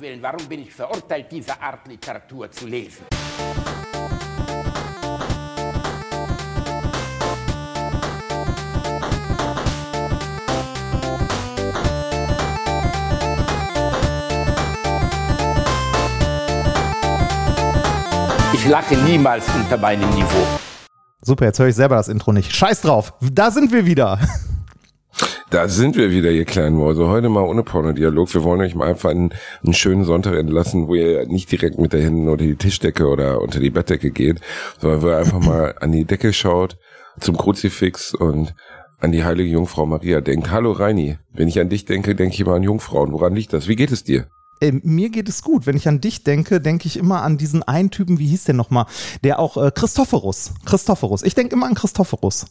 Willen, warum bin ich verurteilt, diese Art Literatur zu lesen? Ich lache niemals unter meinem Niveau. Super, jetzt höre ich selber das Intro nicht. Scheiß drauf, da sind wir wieder. Da sind wir wieder, ihr kleinen Mäuse. Heute mal ohne Pornodialog. Wir wollen euch mal einfach einen, einen schönen Sonntag entlassen, wo ihr nicht direkt mit der Händen unter die Tischdecke oder unter die Bettdecke geht, sondern wo ihr einfach mal an die Decke schaut, zum Kruzifix und an die heilige Jungfrau Maria denkt. Hallo Reini, wenn ich an dich denke, denke ich immer an Jungfrauen. Woran liegt das? Wie geht es dir? Äh, mir geht es gut. Wenn ich an dich denke, denke ich immer an diesen einen Typen, wie hieß der nochmal? Der auch äh, Christophorus. Christophorus. Ich denke immer an Christophorus.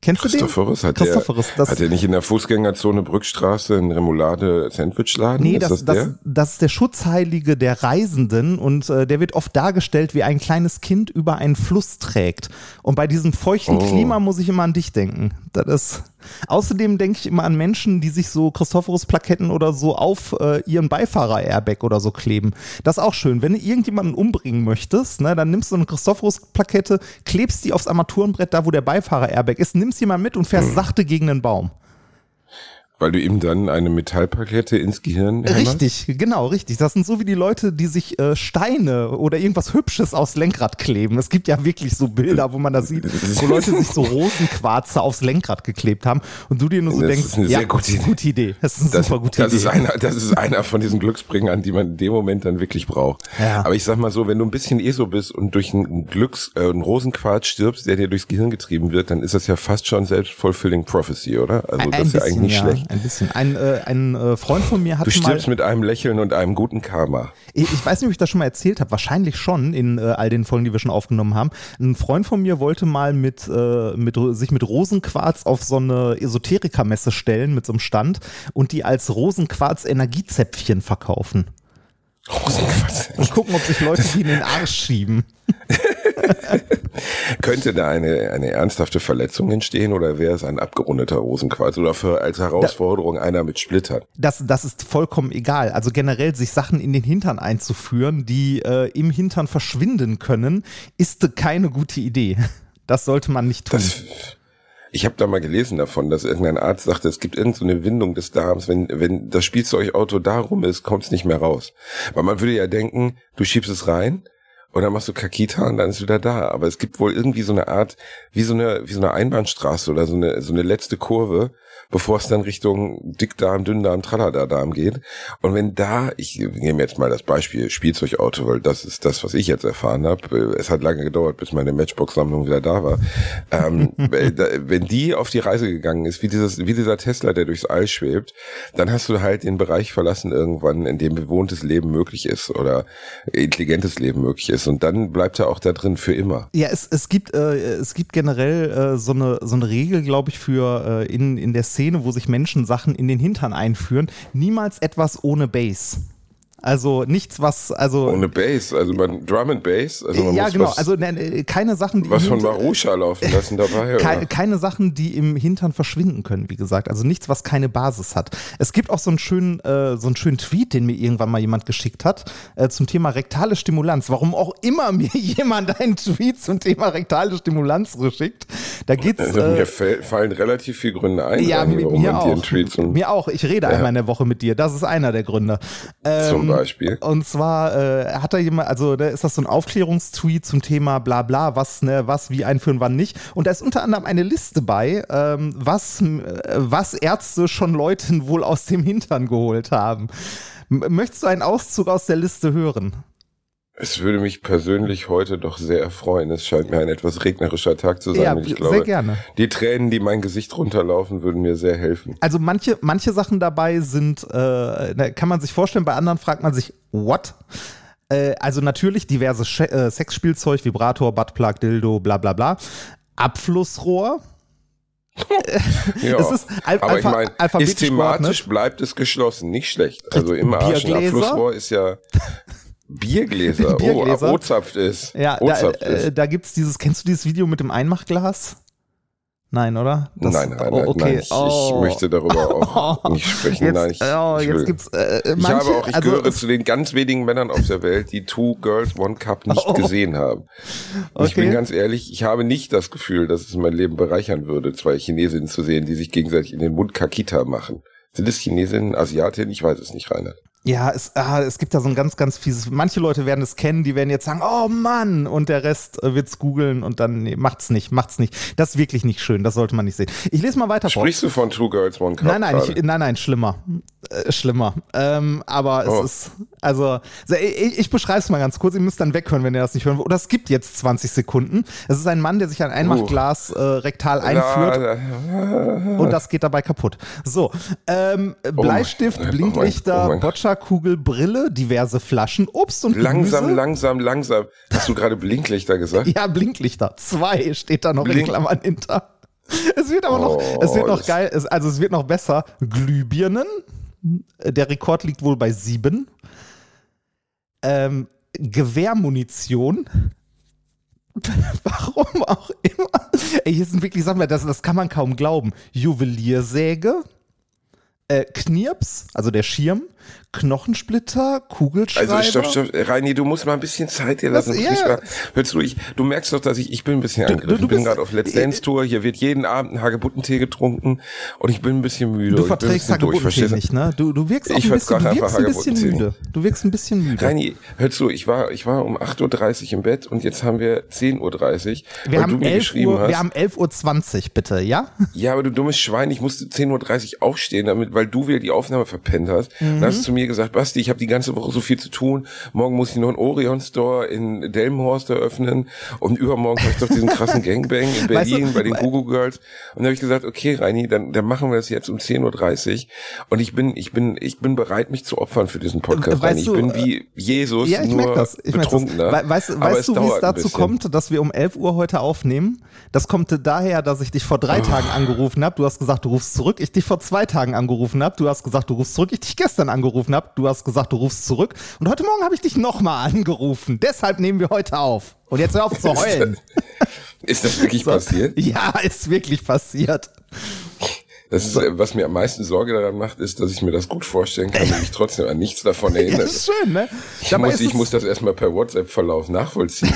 Kennst du den? Christophorus? Hat Christophorus, der, das- hat er nicht in der Fußgängerzone Brückstraße einen Remoulade-Sandwichladen? Nee, ist das, das, das, der? das ist der Schutzheilige der Reisenden und äh, der wird oft dargestellt, wie ein kleines Kind über einen Fluss trägt. Und bei diesem feuchten Oh. Klima muss ich immer an dich denken. Das ist. Außerdem denke ich immer an Menschen, die sich so Christophorus-Plaketten oder so auf äh, ihren Beifahrer-Airbag oder so kleben. Das ist auch schön. Wenn du irgendjemanden umbringen möchtest, ne, dann nimmst du eine Christophorus-Plakette, klebst die aufs Armaturenbrett, da wo der Beifahrer-Airbag ist, nimmst mal mit und fährst sachte gegen den Baum. Weil du ihm dann eine Metallplakette ins Gehirn hämmerst? Richtig, genau, richtig. Das sind so wie die Leute, die sich äh, Steine oder irgendwas Hübsches aufs Lenkrad kleben. Es gibt ja wirklich so Bilder, wo man das sieht, wo Leute sich so Rosenquarze aufs Lenkrad geklebt haben und du dir nur so Das denkst, ist eine ja, sehr gute Idee. gute Idee. Das ist eine Das, super gute das, Idee. ist einer, das ist einer von diesen Glücksbringern, die man in dem Moment dann wirklich braucht. Ja. Aber ich sag mal so, wenn du ein bisschen ESO bist und durch einen Glücks, äh, einen Rosenquarz stirbst, der dir durchs Gehirn getrieben wird, dann ist das ja fast schon selbst-fulfilling Prophecy, oder? Also das ist ja eigentlich nicht ja, schlecht. Ein bisschen. Ein, äh, ein äh, Freund von mir hat Du mal. stirbst mit einem Lächeln und einem guten Karma. Ich ich weiß nicht, ob ich das schon mal erzählt habe. Wahrscheinlich schon in äh, all den Folgen, die wir schon aufgenommen haben. Ein Freund von mir wollte mal mit, äh, mit sich mit Rosenquarz auf so eine Esoterikermesse stellen mit so einem Stand und die als Rosenquarz Energiezäpfchen verkaufen. Und gucken, ob sich Leute die in den Arsch schieben. Könnte da eine, eine ernsthafte Verletzung entstehen oder wäre es ein abgerundeter Rosenquarz oder für als Herausforderung einer mit Splittern? Das, das ist vollkommen egal. Also generell sich Sachen in den Hintern einzuführen, die äh, im Hintern verschwinden können, ist keine gute Idee. Das sollte man nicht tun. Das, ich habe da mal gelesen davon, dass irgendein Arzt sagte, es gibt irgendeine so Windung des Darms, wenn, wenn das Spielzeugauto da rum ist, kommt es nicht mehr raus. Weil man würde ja denken, du schiebst es rein und dann machst du Kakita und dann ist wieder da. Aber es gibt wohl irgendwie so eine Art, wie so eine, wie so eine Einbahnstraße oder so eine, so eine letzte Kurve, bevor es dann Richtung Dickdarm, Dünndarm, Tralala-Darm geht. Und wenn da, ich nehme jetzt mal das Beispiel Spielzeugauto, weil das ist das, was ich jetzt erfahren habe. Es hat lange gedauert, bis meine Matchbox-Sammlung wieder da war. Ähm, wenn die auf die Reise gegangen ist, wie dieses, wie dieser Tesla, der durchs All schwebt, dann hast du halt den Bereich verlassen irgendwann, in dem bewohntes Leben möglich ist oder intelligentes Leben möglich ist. Und dann bleibt er auch da drin für immer. Ja, es, es gibt äh, es gibt generell äh, so eine so eine Regel, glaube ich, für äh, in in der Szene, wo sich Menschen Sachen in den Hintern einführen. Niemals etwas ohne Bass. Also nichts, was also Ohne Bass, also man Drum and Bass, also man ja muss genau, was, also ne, keine Sachen, die was von Marusha laufen lassen dabei. Keine, Oder? keine Sachen, die im Hintern verschwinden können, wie gesagt. Also nichts, was keine Basis hat. Es gibt auch so einen schönen, äh, so einen schönen Tweet, den mir irgendwann mal jemand geschickt hat, äh, zum Thema rektale Stimulanz. Warum auch immer mir jemand einen Tweet zum Thema rektale Stimulanz geschickt. Da geht's. Also äh, mir fallen relativ viele Gründe ein, ja, mir, warum mir man dir einen auch. Tweet zum, Mir auch. Ich rede einmal in der Woche mit dir. Das ist einer der Gründe. Ähm, zum Beispiel. Und zwar äh, hat da jemand, also da ist das so ein Aufklärungstweet zum Thema bla bla, was, ne, was, wie einführen, wann nicht. Und da ist unter anderem eine Liste bei, ähm, was, äh, was Ärzte schon Leuten wohl aus dem Hintern geholt haben. M möchtest du einen Auszug aus der Liste hören? Es würde mich persönlich heute doch sehr erfreuen. Es scheint mir ein etwas regnerischer Tag zu sein. Ja, ich sehr glaube, gerne. die Tränen, die mein Gesicht runterlaufen, würden mir sehr helfen. Also manche, manche Sachen dabei sind, äh, kann man sich vorstellen, bei anderen fragt man sich, what? Äh, also natürlich diverses Sch äh, Sexspielzeug, Vibrator, Buttplug, Dildo, bla bla bla. Abflussrohr. Ja, Es ist al- aber ich alpha- meine, alphabetisch ist thematisch geordnet. bleibt es geschlossen, nicht schlecht. Also im Arsch? Abflussrohr ist ja Biergläser. Biergläser? Oh, O-Zapft ist. Ja, da, äh, da gibt's dieses, kennst du dieses Video mit dem Einmachglas? Nein, oder? Das, nein, Reinhard, oh, okay. nein. Ich, oh. ich, möchte darüber auch oh. nicht sprechen. Jetzt, nein, ich, oh, ich jetzt gibt's, äh, manche, ich habe auch, ich also, gehöre zu den ganz wenigen Männern auf der Welt, die Two Girls One Cup nicht oh. gesehen haben. Okay. Ich bin ganz ehrlich, ich habe nicht das Gefühl, dass es mein Leben bereichern würde, zwei Chinesinnen zu sehen, die sich gegenseitig in den Mund Kakita machen. Sind es Chinesinnen, Asiatinnen? Ich weiß es nicht, Reinhard. Ja, es, ah, es gibt da so ein ganz, ganz fieses. Manche Leute werden es kennen, die werden jetzt sagen, oh Mann, und der Rest äh, wird's googeln und dann nee, macht's nicht, macht's nicht. Das ist wirklich nicht schön, das sollte man nicht sehen. Ich lese mal weiter Sprichst vor. du von Two Girls One Cup? Nein, nein, ich, nein, nein, schlimmer, äh, schlimmer. Ähm, aber oh. es ist also ich, ich beschreibe es mal ganz kurz. Ihr müsst dann weghören, wenn ihr das nicht hören wollt. Oder es gibt jetzt 20 Sekunden. Es ist ein Mann, der sich ein Einmachglas uh. äh, rektal einführt und das geht dabei kaputt. So, ähm, oh Bleistift, oh Blinklichter, oh Boccia-Kugel, Brille, diverse Flaschen, Obst und Langsam, Gemüse. langsam, langsam. Hast du gerade Blinklichter gesagt? ja, Blinklichter. Zwei steht da noch Blink in Klammern hinter. Es wird aber noch, es wird noch geil, es, also es wird noch besser. Glühbirnen. Der Rekord liegt wohl bei sieben ähm, Gewehrmunition. Warum auch immer. Ey, hier sind wirklich Sachen, das, das kann man kaum glauben. Juweliersäge, äh, Knirps, also der Schirm, Knochensplitter, Kugelschreiber. Also stopp, stopp, Reini, du musst mal ein bisschen Zeit dir lassen. Ja. Mal, hörst du, ich, du merkst doch, dass ich, ich bin ein bisschen angegriffen. Du, du, du ich bin gerade auf Let's Dance Tour, hier wird jeden Abend ein Hagebuttentee getrunken und ich bin ein bisschen müde. Du verträgst Hagebuttentee nicht, ne? Du, du wirkst auch ein bisschen, du wirkst ein bisschen müde. Du wirkst ein bisschen müde. Reini, hörst du, ich war, ich war um 8.30 Uhr im Bett und jetzt haben wir 10.30 Uhr. Wir haben 11 Uhr, hast, wir haben 11.20 Uhr, bitte, ja? Ja, aber du dummes Schwein, ich musste 10.30 Uhr aufstehen, damit, weil du wieder die Aufnahme verpennt hast. Mhm. Hast du zu mir gesagt, Basti, ich habe die ganze Woche so viel zu tun. Morgen muss ich noch einen Orion Store in Delmenhorst eröffnen und übermorgen habe ich doch diesen krassen Gangbang in Berlin weißt du, bei den Google Girls. Und dann habe ich gesagt, okay, Reini, dann, dann machen wir das jetzt um 10.30 Uhr. Und ich bin, ich bin, ich bin bereit, mich zu opfern für diesen Podcast. Weißt ich bin wie Jesus, ja, ich nur das. Ich betrunkener. Das. Weißt, weißt du, wie es dazu kommt, dass wir um 11 Uhr heute aufnehmen? Das kommt daher, dass ich dich vor drei oh. Tagen angerufen habe. Du hast gesagt, du rufst zurück. Ich dich vor zwei Tagen angerufen habe. Du hast gesagt, du rufst zurück. Ich dich gestern angerufen habe. Du hast gesagt, du rufst zurück. Und heute Morgen habe ich dich nochmal angerufen. Deshalb nehmen wir heute auf. Und jetzt hör auf zu heulen. ist das wirklich so. passiert? Ja, ist wirklich passiert. Das ist, was mir am meisten Sorge daran macht, ist, dass ich mir das gut vorstellen kann und mich trotzdem an nichts davon erinnere. das ist schön, ne? Ich, muss, ich muss das erstmal per WhatsApp-Verlauf nachvollziehen.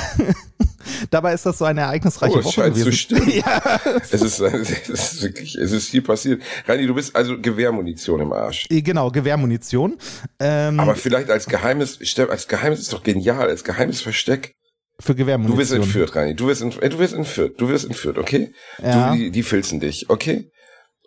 Dabei ist das so eine ereignisreiche oh, Woche scheint gewesen. zu stimmen. ja. Es ist, es ist wirklich, es ist viel passiert. Rani, du bist also Gewehrmunition im Arsch. Äh, genau, Gewehrmunition. Ähm, Aber vielleicht als geheimes, als geheimes ist doch genial, als geheimes Versteck. Für Gewehrmunition. Du wirst entführt, Rani. Du wirst, entführt, du wirst entführt. Du wirst entführt, okay? Ja. Du, die, die filzen dich, okay?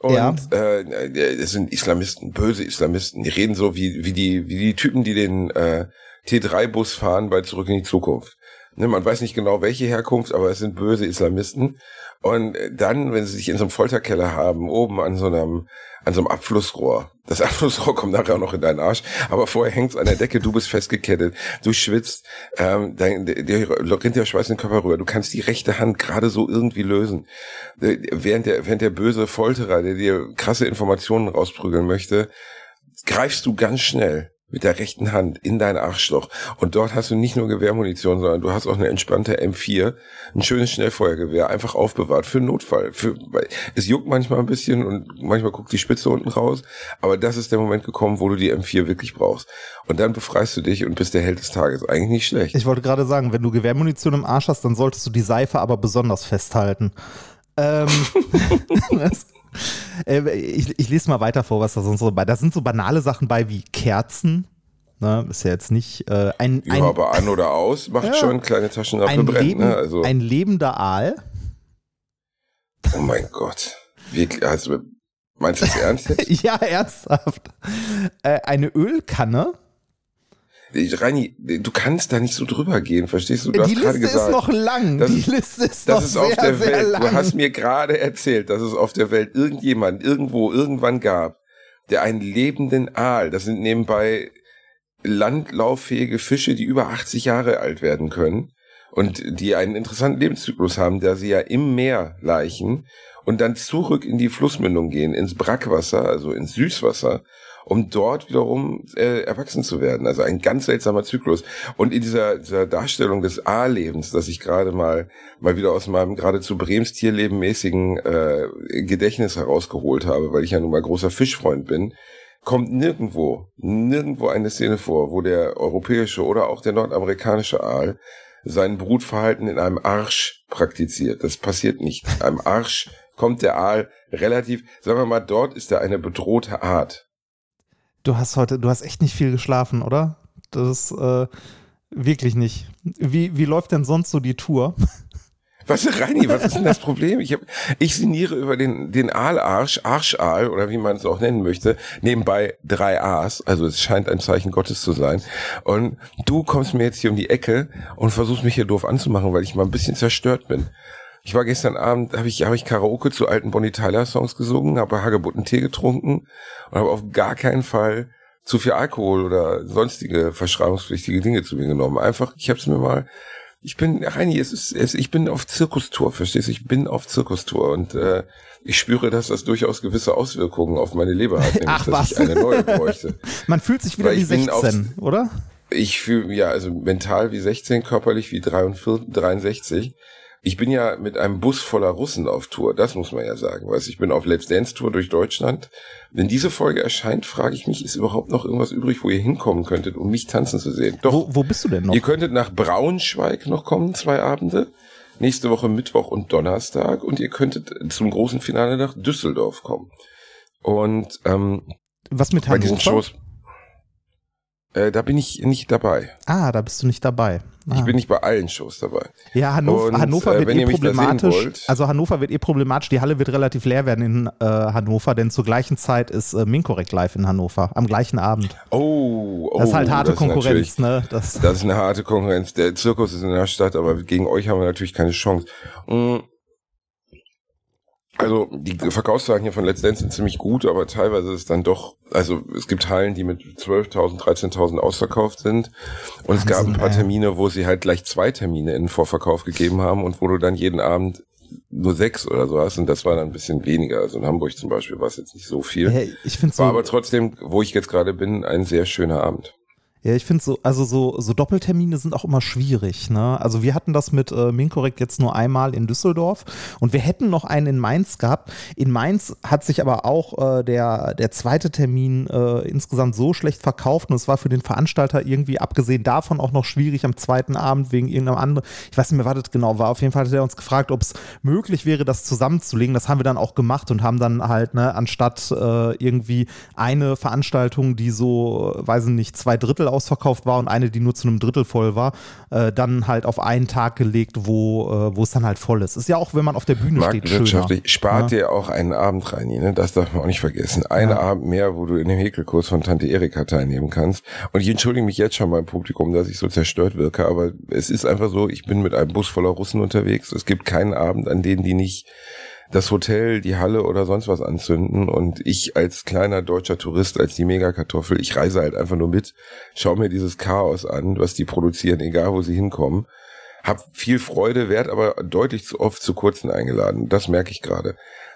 Und ja. äh, es sind Islamisten, böse Islamisten. Die reden so wie, wie die, wie die Typen, die den äh, T3-Bus fahren bei Zurück in die Zukunft. Ne, man weiß nicht genau, welche Herkunft, aber es sind böse Islamisten. Und dann, wenn sie sich in so einem Folterkeller haben, oben an so einem, an so einem Abflussrohr. Das Abflussrohr kommt nachher auch noch in deinen Arsch, aber vorher hängt's an der Decke, du bist festgekettet, du schwitzt, ähm, dein, der, rinnt der Schweiß in den Körper rüber, du kannst die rechte Hand gerade so irgendwie lösen. Äh, während der, während der böse Folterer, der dir krasse Informationen rausprügeln möchte, greifst du ganz schnell mit der rechten Hand in dein Arschloch. Und dort hast du nicht nur Gewehrmunition, sondern du hast auch eine entspannte M4, ein schönes Schnellfeuergewehr, einfach aufbewahrt für Notfall. Für, es juckt manchmal ein bisschen und manchmal guckt die Spitze unten raus, aber das ist der Moment gekommen, wo du die M4 wirklich brauchst. Und dann befreist du dich und bist der Held des Tages. Eigentlich nicht schlecht. Ich wollte gerade sagen, wenn du Gewehrmunition im Arsch hast, dann solltest du die Seife aber besonders festhalten. Ähm, äh, ich, ich, lese mal weiter vor, was da sonst so bei. Da sind so banale Sachen bei wie Kerzen. Ne, ist ja jetzt nicht äh, ein, ein. Ja, aber an oder aus macht ja, schon kleine Taschenlampe ein brennt. Leben, ne? also. Ein lebender Aal. Oh mein Gott. Wirklich, also, meinst du das ernst jetzt? ja, ernsthaft. Äh, eine Ölkanne. Reini, du kannst da nicht so drüber gehen, verstehst du? du die Liste gesagt, ist noch lang. Das, die Liste ist das noch ist sehr, auf der sehr Welt. lang. Du hast mir gerade erzählt, dass es auf der Welt irgendjemand irgendwo irgendwann gab, der einen lebenden Aal, das sind nebenbei landlauffähige Fische, die über 80 Jahre alt werden können und die einen interessanten Lebenszyklus haben, da sie ja im Meer laichen und dann zurück in die Flussmündung gehen, ins Brackwasser, also ins Süßwasser um dort wiederum äh, erwachsen zu werden. Also ein ganz seltsamer Zyklus. Und in dieser, dieser Darstellung des A-Lebens, das ich gerade mal mal wieder aus meinem geradezu Brems Tierleben mäßigen äh, Gedächtnis herausgeholt habe, weil ich ja nun mal großer Fischfreund bin, kommt nirgendwo, nirgendwo eine Szene vor, wo der europäische oder auch der nordamerikanische Aal sein Brutverhalten in einem Arsch praktiziert. Das passiert nicht. In einem Arsch kommt der Aal relativ, sagen wir mal, dort ist er eine bedrohte Art. Du hast heute, du hast echt nicht viel geschlafen, oder? Das ist äh, wirklich nicht. Wie, wie läuft denn sonst so die Tour? Was, Reini, was ist denn das Problem? Ich, hab, ich sinniere über den, den Aalarsch, Arschaal oder wie man es auch nennen möchte, nebenbei drei A's, also es scheint ein Zeichen Gottes zu sein. Und du kommst mir jetzt hier um die Ecke und versuchst mich hier doof anzumachen, weil ich mal ein bisschen zerstört bin. Ich war gestern Abend, habe ich, hab ich Karaoke zu alten Bonnie Tyler Songs gesungen, habe Hagebutten Tee getrunken und habe auf gar keinen Fall zu viel Alkohol oder sonstige verschreibungspflichtige Dinge zu mir genommen. Einfach, ich habe es mir mal ich bin, Reini, es ist, es, ich bin auf Zirkustour, verstehst du? Ich bin auf Zirkustour und äh, ich spüre, dass das durchaus gewisse Auswirkungen auf meine Leber hat, nämlich, Ach, dass was? ich eine neue bräuchte. Man fühlt sich wieder Weil wie ich bin 16, oder? Ich fühle, ja, also mental wie 16, körperlich wie 43, 63. Ich bin ja mit einem Bus voller Russen auf Tour, das muss man ja sagen. Weißt, ich bin auf Let's Dance Tour durch Deutschland. Wenn diese Folge erscheint, frage ich mich, ist überhaupt noch irgendwas übrig, wo ihr hinkommen könntet, um mich tanzen zu sehen? Doch, Wo, wo bist du denn noch? Ihr könntet nach Braunschweig noch kommen, zwei Abende. Nächste Woche Mittwoch und Donnerstag. Und ihr könntet zum großen Finale nach Düsseldorf kommen. Und ähm, Was mit bei diesen Hannover? Shows, äh, da bin ich nicht dabei. Ah, da bist du nicht dabei. Ah. Ich bin nicht bei allen Shows dabei. Ja, Hannover, Und, Hannover äh, wird eh problematisch. Also Hannover wird eh problematisch. Die Halle wird relativ leer werden in äh, Hannover, denn zur gleichen Zeit ist äh, Minkorrekt live in Hannover am gleichen Abend. Oh, oh Das ist halt harte Konkurrenz, ne? Das, Das ist eine harte Konkurrenz. Der Zirkus ist in der Stadt, aber gegen euch haben wir natürlich keine Chance. Mm. Also die Verkaufszahlen hier von Let's Dance sind ziemlich gut, aber teilweise ist es dann doch, also es gibt Hallen, die mit 12.000, 13.000 ausverkauft sind und es gab ein Wahnsinn, paar. Termine, wo sie halt gleich zwei Termine in den Vorverkauf gegeben haben und wo du dann jeden Abend nur sechs oder so hast und das war dann ein bisschen weniger. Also in Hamburg zum Beispiel war es jetzt nicht so viel. Hey, ich finde so, War aber trotzdem, wo ich jetzt gerade bin, ein sehr schöner Abend. Ja, ich finde so, also so, so Doppeltermine sind auch immer schwierig, ne? Also wir hatten das mit äh, Minkorrekt jetzt nur einmal in Düsseldorf und wir hätten noch einen in Mainz gehabt. In Mainz hat sich aber auch äh, der, der zweite Termin äh, insgesamt so schlecht verkauft und es war für den Veranstalter irgendwie abgesehen davon auch noch schwierig am zweiten Abend wegen irgendeinem anderen. Ich weiß nicht mehr, was das genau war. Auf jeden Fall hat er uns gefragt, ob es möglich wäre, das zusammenzulegen. Das haben wir dann auch gemacht und haben dann halt, ne, anstatt äh, irgendwie eine Veranstaltung, die so, äh, weiß ich nicht, zwei Drittel ausverkauft war und eine, die nur zu einem Drittel voll war, äh, dann halt auf einen Tag gelegt, wo, äh, wo es dann halt voll ist. Ist ja auch, wenn man auf der Bühne steht, schöner. Spart dir auch einen Abend rein, ne? das darf man auch nicht vergessen. Einen Ja. Abend mehr, wo du in dem Häkelkurs von Tante Erika teilnehmen kannst. Und ich entschuldige mich jetzt schon beim Publikum, dass ich so zerstört wirke, aber es ist einfach so, ich bin mit einem Bus voller Russen unterwegs. Es gibt keinen Abend, an denen die nicht das Hotel, die Halle oder sonst was anzünden und ich als kleiner deutscher Tourist, als die Megakartoffel, ich reise halt einfach nur mit, schau mir dieses Chaos an, was die produzieren, egal wo sie hinkommen hab viel Freude, werd aber deutlich zu oft zu kurzen eingeladen. Das merke ich gerade.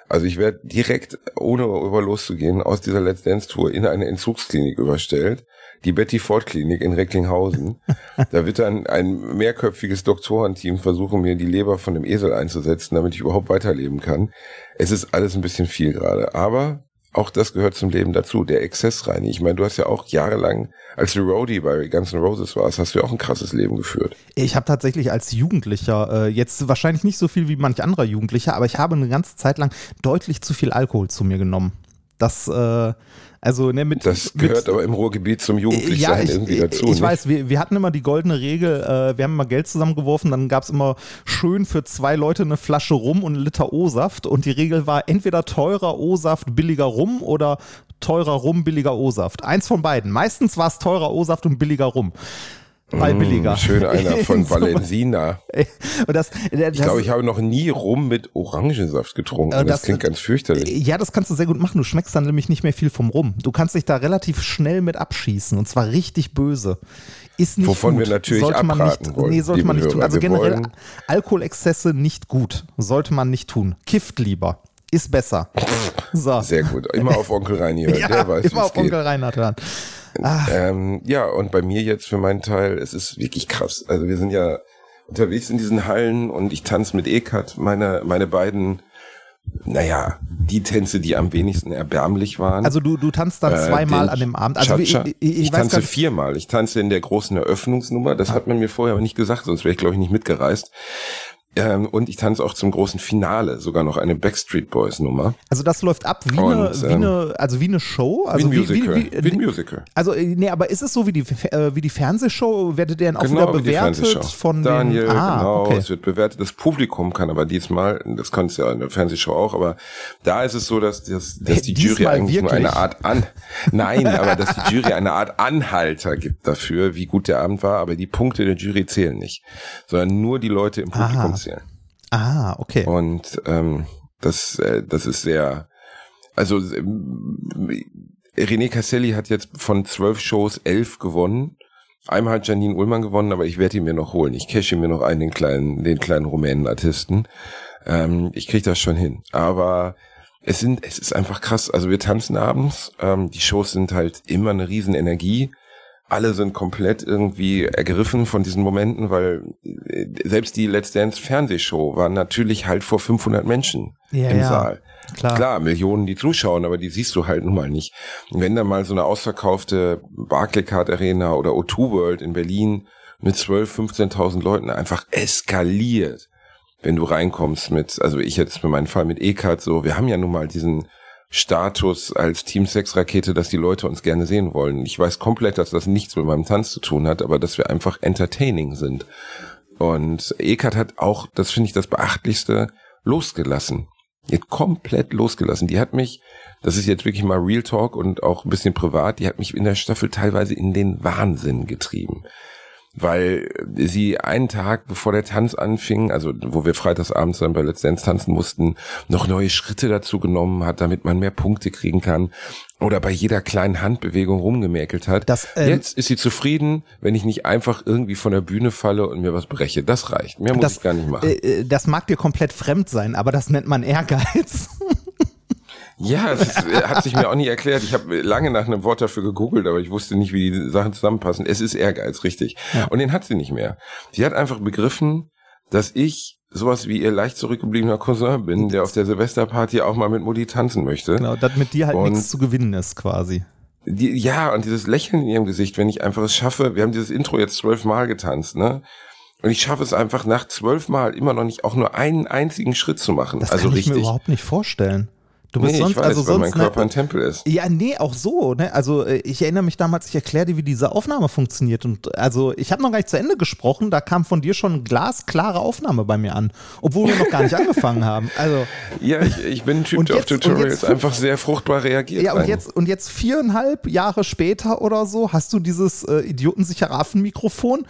Also ich werde direkt, ohne über loszugehen, aus dieser Let's Dance Tour in eine Entzugsklinik überstellt. Die Betty Ford Klinik in Recklinghausen. da wird dann ein mehrköpfiges Doktorenteam versuchen, mir die Leber von dem Esel einzusetzen, damit ich überhaupt weiterleben kann. Es ist alles ein bisschen viel gerade. Aber auch das gehört zum Leben dazu, der Exzess rein. Ich meine, du hast ja auch jahrelang, als du Roadie bei Guns N' Roses warst, hast du ja auch ein krasses Leben geführt. Ich habe tatsächlich als Jugendlicher, äh, jetzt wahrscheinlich nicht so viel wie manch anderer Jugendlicher, aber ich habe eine ganze Zeit lang deutlich zu viel Alkohol zu mir genommen. Das, äh, also, ne, mit. Das mit, gehört aber im Ruhrgebiet zum Jugendlichsein ja, ich, irgendwie dazu. ich nicht? weiß, wir, wir hatten immer die goldene Regel, äh, wir haben immer Geld zusammengeworfen, dann gab es immer schön für zwei Leute eine Flasche Rum und einen Liter O-Saft und die Regel war entweder teurer O-Saft, billiger Rum oder teurer Rum, billiger O-Saft. Eins von beiden. Meistens war es teurer O-Saft und billiger Rum. Weil billiger. Mm, Schön einer von. Valensina. Und das, das, Ich glaube, ich habe noch nie Rum mit Orangensaft getrunken. Äh, das, das- klingt ganz fürchterlich. Ja, das kannst du sehr gut machen. Du schmeckst dann nämlich nicht mehr viel vom Rum. Du kannst dich da relativ schnell mit abschießen und zwar richtig böse. Ist nicht Wovon gut. wir natürlich sollte man nicht, wollen, Nee, sollte man nicht tun. Hörer. Also Wir generell wollen- Alkoholexzesse nicht gut. Sollte man nicht tun. Kifft lieber. Ist besser. So. Sehr gut. Immer auf Onkel Reini hören. ja, Der weiß, immer auf geht. Onkel Reinhard hören. Ähm, ja, und bei mir jetzt für meinen Teil, es ist wirklich krass. Also wir sind ja unterwegs in diesen Hallen und ich tanze mit Ekat, meine, meine beiden naja, die Tänze, die am wenigsten erbärmlich waren. Also du, du tanzt dann äh, zweimal äh, an dem Abend. Also ich, ich, ich, ich tanze viermal. Ich tanze in der großen Eröffnungsnummer. Das ah. hat man mir vorher aber nicht gesagt, sonst wäre ich, glaube ich, nicht mitgereist. Ähm, und ich tanze auch zum großen Finale, sogar noch eine Backstreet Boys Nummer. Also das läuft ab wie, und, eine, wie ähm, eine, also wie eine Show? Also wie ein Musical. Wie, wie, wie, ein Musical. Also, äh, nee, aber ist es so wie die, äh, wie die Fernsehshow? Werdet ihr dann auch genau, wieder bewertet von Daniel, den, ah, genau, okay. es wird bewertet. Das Publikum kann aber diesmal, das kann es ja in der Fernsehshow auch, aber da ist es so, dass, dass, dass die Jury eigentlich wirklich? nur eine Art an, nein, aber dass die Jury eine Art Anhalter gibt dafür, wie gut der Abend war, aber die Punkte der Jury zählen nicht, sondern nur die Leute im Publikum Aha. Zählen. Ah, okay. Und ähm, das, äh, das ist sehr, also ähm, René Casselli hat jetzt von zwölf Shows elf gewonnen. Einmal hat Janine Ullmann gewonnen, aber ich werde ihn mir noch holen. Ich cache mir noch einen, den kleinen, den kleinen rumänen Artisten. Ähm, ich krieg das schon hin. Aber es sind, es ist einfach krass. Also wir tanzen abends. Ähm, die Shows sind halt immer eine riesen Energie alle sind komplett irgendwie ergriffen von diesen Momenten, weil äh, selbst die Let's Dance Fernsehshow war natürlich halt vor 500 Menschen ja, im ja. Saal. Klar. Klar, Millionen, die zuschauen, aber die siehst du halt nun mal nicht. Und wenn da mal so eine ausverkaufte Barclaycard Arena oder O2 World in Berlin mit 12, 15.000 Leuten einfach eskaliert, wenn du reinkommst mit, also ich jetzt für meinen Fall mit E-Card so, wir haben ja nun mal diesen Status als Team Sex Rakete, dass die Leute uns gerne sehen wollen. Ich weiß komplett, dass das nichts mit meinem Tanz zu tun hat, aber dass wir einfach entertaining sind. Und Ekat hat auch, das finde ich das beachtlichste, losgelassen. Hat komplett losgelassen. Die hat mich, das ist jetzt wirklich mal Real Talk und auch ein bisschen privat, die hat mich in der Staffel teilweise in den Wahnsinn getrieben weil sie einen Tag bevor der Tanz anfing, also wo wir freitagsabends dann bei Let's Dance tanzen mussten, noch neue Schritte dazu genommen hat, damit man mehr Punkte kriegen kann oder bei jeder kleinen Handbewegung rumgemäkelt hat. Das, ähm, Jetzt ist sie zufrieden, wenn ich nicht einfach irgendwie von der Bühne falle und mir was breche. Das reicht. Mehr muss das, ich gar nicht machen. Äh, äh das mag dir komplett fremd sein, aber das nennt man Ehrgeiz. Ja, das hat sich mir auch nie erklärt. Ich habe lange nach einem Wort dafür gegoogelt, aber ich wusste nicht, wie die Sachen zusammenpassen. Es ist Ehrgeiz, richtig. Ja. Und den hat sie nicht mehr. Sie hat einfach begriffen, dass ich sowas wie ihr leicht zurückgebliebener Cousin bin, der auf der Silvesterparty auch mal mit Mutti tanzen möchte. Genau, dass mit dir halt und nichts zu gewinnen ist quasi. Die, ja, und dieses Lächeln in ihrem Gesicht, wenn ich einfach es schaffe, wir haben dieses Intro jetzt zwölfmal getanzt, ne? Und ich schaffe es einfach nach zwölfmal immer noch nicht auch nur einen einzigen Schritt zu machen. Das also kann ich richtig. mir überhaupt nicht vorstellen. Du bist nee, sonst, ich weiß, also weil sonst mein Körper ein Tempel ist. Ja, nee, auch so. Ne? Also äh, ich erinnere mich damals, ich erkläre dir, wie diese Aufnahme funktioniert. Und also ich habe noch gar nicht zu Ende gesprochen, da kam von dir schon glasklare Aufnahme bei mir an, obwohl wir noch gar nicht angefangen haben. Also ja, ich, ich bin ein Typ, der auf Tutorials einfach sehr fruchtbar reagiert. Ja, und jetzt, und jetzt viereinhalb Jahre später oder so hast du dieses äh, idiotensichere Affenmikrofon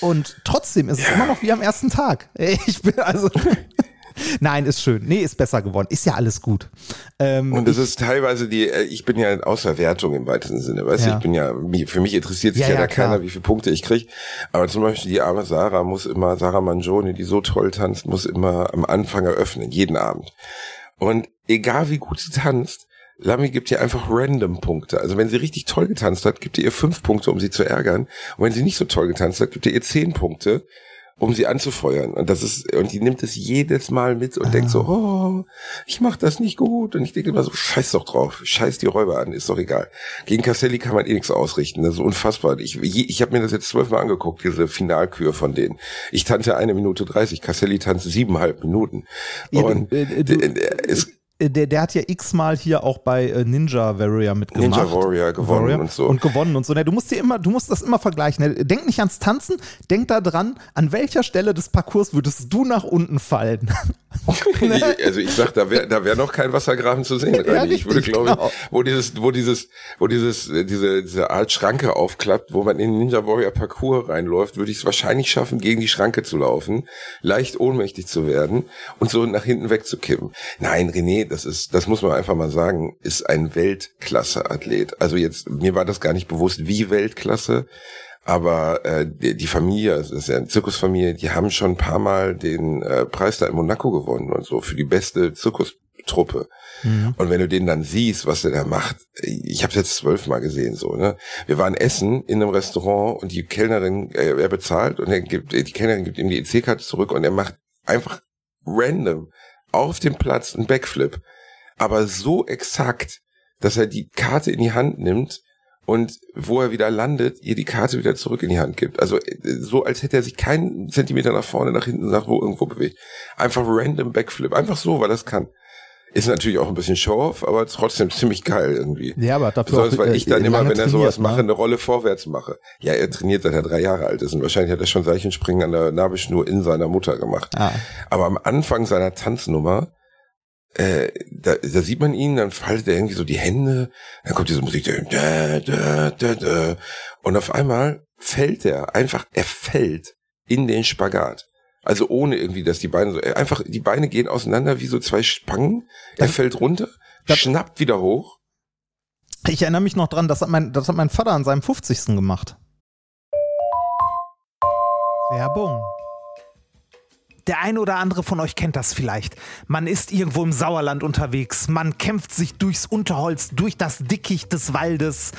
und trotzdem ist es ja. immer noch wie am ersten Tag. Ich bin also. Nein, ist schön. Nee, ist besser geworden. Ist ja alles gut. Ähm, und es ist teilweise die, äh, ich bin ja außer Wertung im weitesten Sinne, weißt ja. du, ich bin ja, für mich interessiert sich ja, ja, ja da klar. keiner, wie viele Punkte ich kriege. Aber zum Beispiel die arme Sarah muss immer, Sarah Mangione, die so toll tanzt, muss immer am Anfang eröffnen, jeden Abend. Und egal wie gut sie tanzt, Lamy gibt ihr einfach random Punkte. Also wenn sie richtig toll getanzt hat, gibt ihr ihr fünf Punkte, um sie zu ärgern. Und wenn sie nicht so toll getanzt hat, gibt ihr ihr zehn Punkte, um sie anzufeuern. Und das ist, und die nimmt es jedes Mal mit und ah. denkt so, ah. oh, ich mach das nicht gut. Und ich denke immer so, scheiß doch drauf, scheiß die Räuber an, ist doch egal. Gegen Castelli kann man eh nichts ausrichten. Das ist unfassbar. Ich, ich habe mir das jetzt zwölfmal angeguckt, diese Finalkür von denen. Ich tanze eine Minute dreißig, Castelli tanzt siebeneinhalb Minuten. Und ja, äh, du, es, äh, der, der hat ja x-mal hier auch bei äh, Ninja Warrior mitgemacht. Ninja Warrior gewonnen Warrior und so. Und gewonnen und so. Du musst dir immer, du musst das immer vergleichen. Denk nicht ans Tanzen, denk da dran, an welcher Stelle des Parcours würdest du nach unten fallen. Also ich sag, da wäre da wär noch kein Wassergraben zu sehen. Ja, ich würde glaube genau. wo dieses, wo dieses, wo dieses, äh, diese, diese Art Schranke aufklappt, wo man in den Ninja Warrior Parcours reinläuft, würde ich es wahrscheinlich schaffen, gegen die Schranke zu laufen, leicht ohnmächtig zu werden und so nach hinten wegzukippen. Nein, René, das ist, das muss man einfach mal sagen, ist ein Weltklasse-Athlet. Also jetzt, mir war das gar nicht bewusst, wie Weltklasse, Aber äh, die, die Familie, es ist ja eine Zirkusfamilie, die haben schon ein paar Mal den äh, Preis da in Monaco gewonnen und so für die beste Zirkustruppe. Mhm. Und wenn du den dann siehst, was der da macht, ich habe jetzt zwölfmal gesehen so. Ne, wir waren essen in einem Restaurant und die Kellnerin, äh, er bezahlt und er gibt, die Kellnerin gibt ihm die EC-Karte zurück und er macht einfach random auf dem Platz einen Backflip, aber so exakt, dass er die Karte in die Hand nimmt und wo er wieder landet, ihr die Karte wieder zurück in die Hand gibt. Also äh, so, als hätte er sich keinen Zentimeter nach vorne, nach hinten, nach wo irgendwo bewegt. Einfach random Backflip. Einfach so, weil das kann. Ist natürlich auch ein bisschen Show-off, aber trotzdem ziemlich geil irgendwie. Ja, aber dafür Besonders, weil ich dann immer, wenn er sowas ne? mache, eine Rolle vorwärts mache. Ja, er trainiert, seit er drei Jahre alt ist und wahrscheinlich hat er schon Seichenspringen an der Nabelschnur in seiner Mutter gemacht. Ah. Aber am Anfang seiner Tanznummer, äh, da, da sieht man ihn, dann faltet er irgendwie so die Hände, dann kommt diese Musik, da, da, da, da, und auf einmal fällt er einfach, er fällt in den Spagat. Also ohne irgendwie, dass die Beine so, er einfach, die Beine gehen auseinander wie so zwei Spangen, er Das- fällt runter, das- schnappt wieder hoch. Ich erinnere mich noch dran, das hat mein, das hat mein Vater an seinem 50. gemacht. Werbung. Der eine oder andere von euch kennt das vielleicht. Man ist irgendwo im Sauerland unterwegs, man kämpft sich durchs Unterholz, durch das Dickicht des Waldes.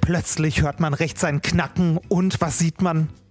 Plötzlich hört man rechts ein Knacken und was sieht man?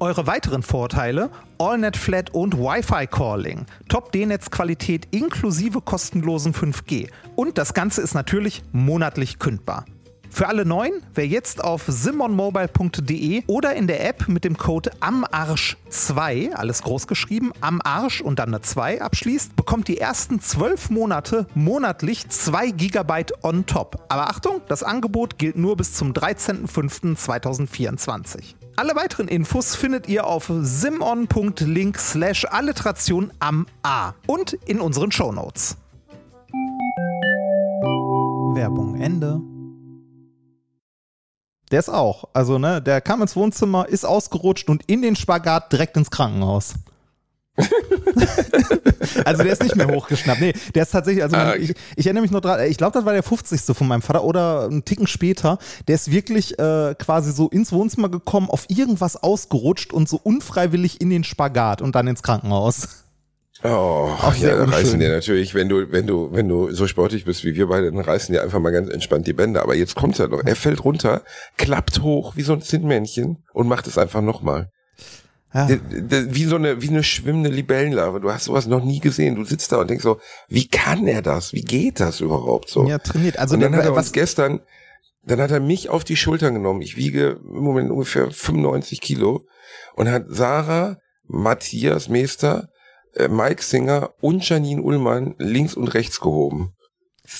Eure weiteren Vorteile: AllNet Flat und Wi-Fi Calling, Top D-Netz-Qualität inklusive kostenlosen 5G und das Ganze ist natürlich monatlich kündbar. Für alle Neuen, wer jetzt auf simonmobile.de oder in der App mit dem Code AMARSCH2, alles groß geschrieben, AMARSCH und dann eine 2 abschließt, bekommt die ersten 12 Monate monatlich 2 GB on top. Aber Achtung, das Angebot gilt nur bis zum 13.05.2024. Alle weiteren Infos findet ihr auf simon.link slash Alliteration am A und in unseren Shownotes. Werbung Ende. Der ist auch. Also, ne, der kam ins Wohnzimmer, ist ausgerutscht und in den Spagat direkt ins Krankenhaus. also der ist nicht mehr hochgeschnappt. Nee, der ist tatsächlich, also Ah, man, ich, ich erinnere mich noch dran, ich glaube, das war der 50. von meinem Vater oder einen Ticken später. Der ist wirklich äh, quasi so ins Wohnzimmer gekommen, auf irgendwas ausgerutscht und so unfreiwillig in den Spagat und dann ins Krankenhaus. Oh, sehr ja, dann reißen dir natürlich, wenn du, wenn du, wenn du so sportlich bist wie wir beide, dann reißen dir einfach mal ganz entspannt die Bänder. Aber jetzt kommt's ja noch. Er fällt runter, klappt hoch wie so ein Zinnmännchen und macht es einfach nochmal. Ja. Wie so eine, wie eine schwimmende Libellenlarve. Du hast sowas noch nie gesehen. Du sitzt da und denkst so, wie kann er das? Wie geht das überhaupt so? Ja, trainiert. Also und dann hat er was, uns gestern, dann hat er mich auf die Schultern genommen. Ich wiege im Moment ungefähr 95 Kilo und hat Sarah, Matthias Meester, äh, Mike Singer und Janine Ullmann links und rechts gehoben.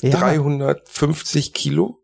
Ja. 350 Kilo?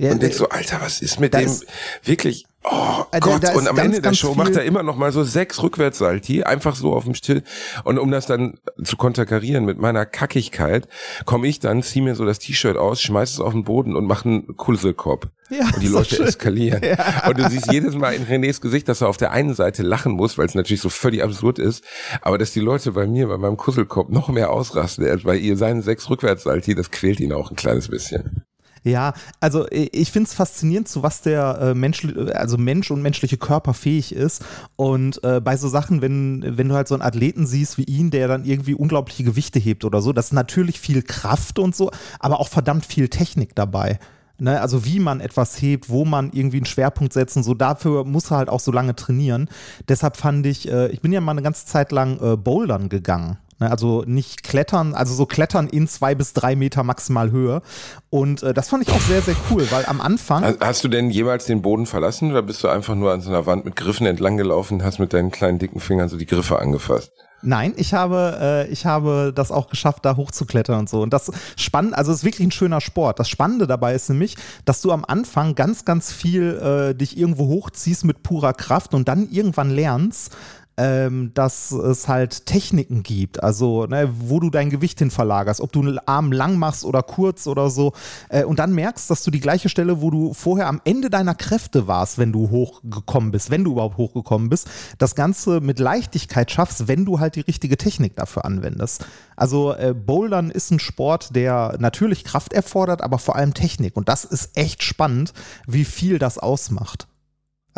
Ja, und denkst so, Alter, was ist mit dem? ist- Wirklich, oh Äh, da- Gott. und am ganz, Ende der Show macht er immer noch mal so sechs Rückwärtssalti, einfach so auf dem Still. Und um das dann zu konterkarieren mit meiner Kackigkeit, komme ich dann, zieh mir so das T-Shirt aus, schmeiß es auf den Boden und mache einen Kulselkopf. Ja, und die Leute schön. eskalieren. Und du siehst jedes Mal in Renés Gesicht, dass er auf der einen Seite lachen muss, weil es natürlich so völlig absurd ist, aber dass die Leute bei mir, bei meinem Kusselkopf noch mehr ausrasten, Er- weil ihr seinen sechs Rückwärtssalti, das quält ihn auch ein kleines bisschen. Ja, also äh, ich finde es faszinierend, zu was der äh, Mensch, also Mensch und menschliche Körper fähig ist. Und äh, bei so Sachen, wenn, wenn du halt so einen Athleten siehst wie ihn, der dann irgendwie unglaubliche Gewichte hebt oder so, das ist natürlich viel Kraft und so, aber auch verdammt viel Technik dabei. Ne, also wie man etwas hebt, wo man irgendwie einen Schwerpunkt setzt und so, dafür muss er halt auch so lange trainieren. Deshalb fand ich, äh, ich bin ja mal eine ganze Zeit lang äh, Bouldern gegangen. Ne, also nicht klettern, also so klettern in zwei bis drei Meter maximal Höhe. Und äh, das fand ich auch sehr, sehr cool, weil am Anfang. Hast- du denn jemals den Boden verlassen oder bist du einfach nur an so einer Wand mit Griffen entlang gelaufen und hast mit deinen kleinen dicken Fingern so die Griffe angefasst? Nein, ich habe, äh, ich habe das auch geschafft, da hochzuklettern und so. Und das spannend, also es ist wirklich ein schöner Sport. Das Spannende dabei ist nämlich, dass du am Anfang ganz, ganz viel äh, dich irgendwo hochziehst mit purer Kraft und dann irgendwann lernst, ähm, dass es halt Techniken gibt, also ne, wo du dein Gewicht hin verlagerst, ob du einen Arm lang machst oder kurz oder so. Äh, und dann merkst, dass du die gleiche Stelle, wo du vorher am Ende deiner Kräfte warst, wenn du hochgekommen bist, wenn du überhaupt hochgekommen bist, das Ganze mit Leichtigkeit schaffst, wenn du halt die richtige Technik dafür anwendest. Also äh, Bouldern ist ein Sport, der natürlich Kraft erfordert, aber vor allem Technik. Und das ist echt spannend, wie viel das ausmacht.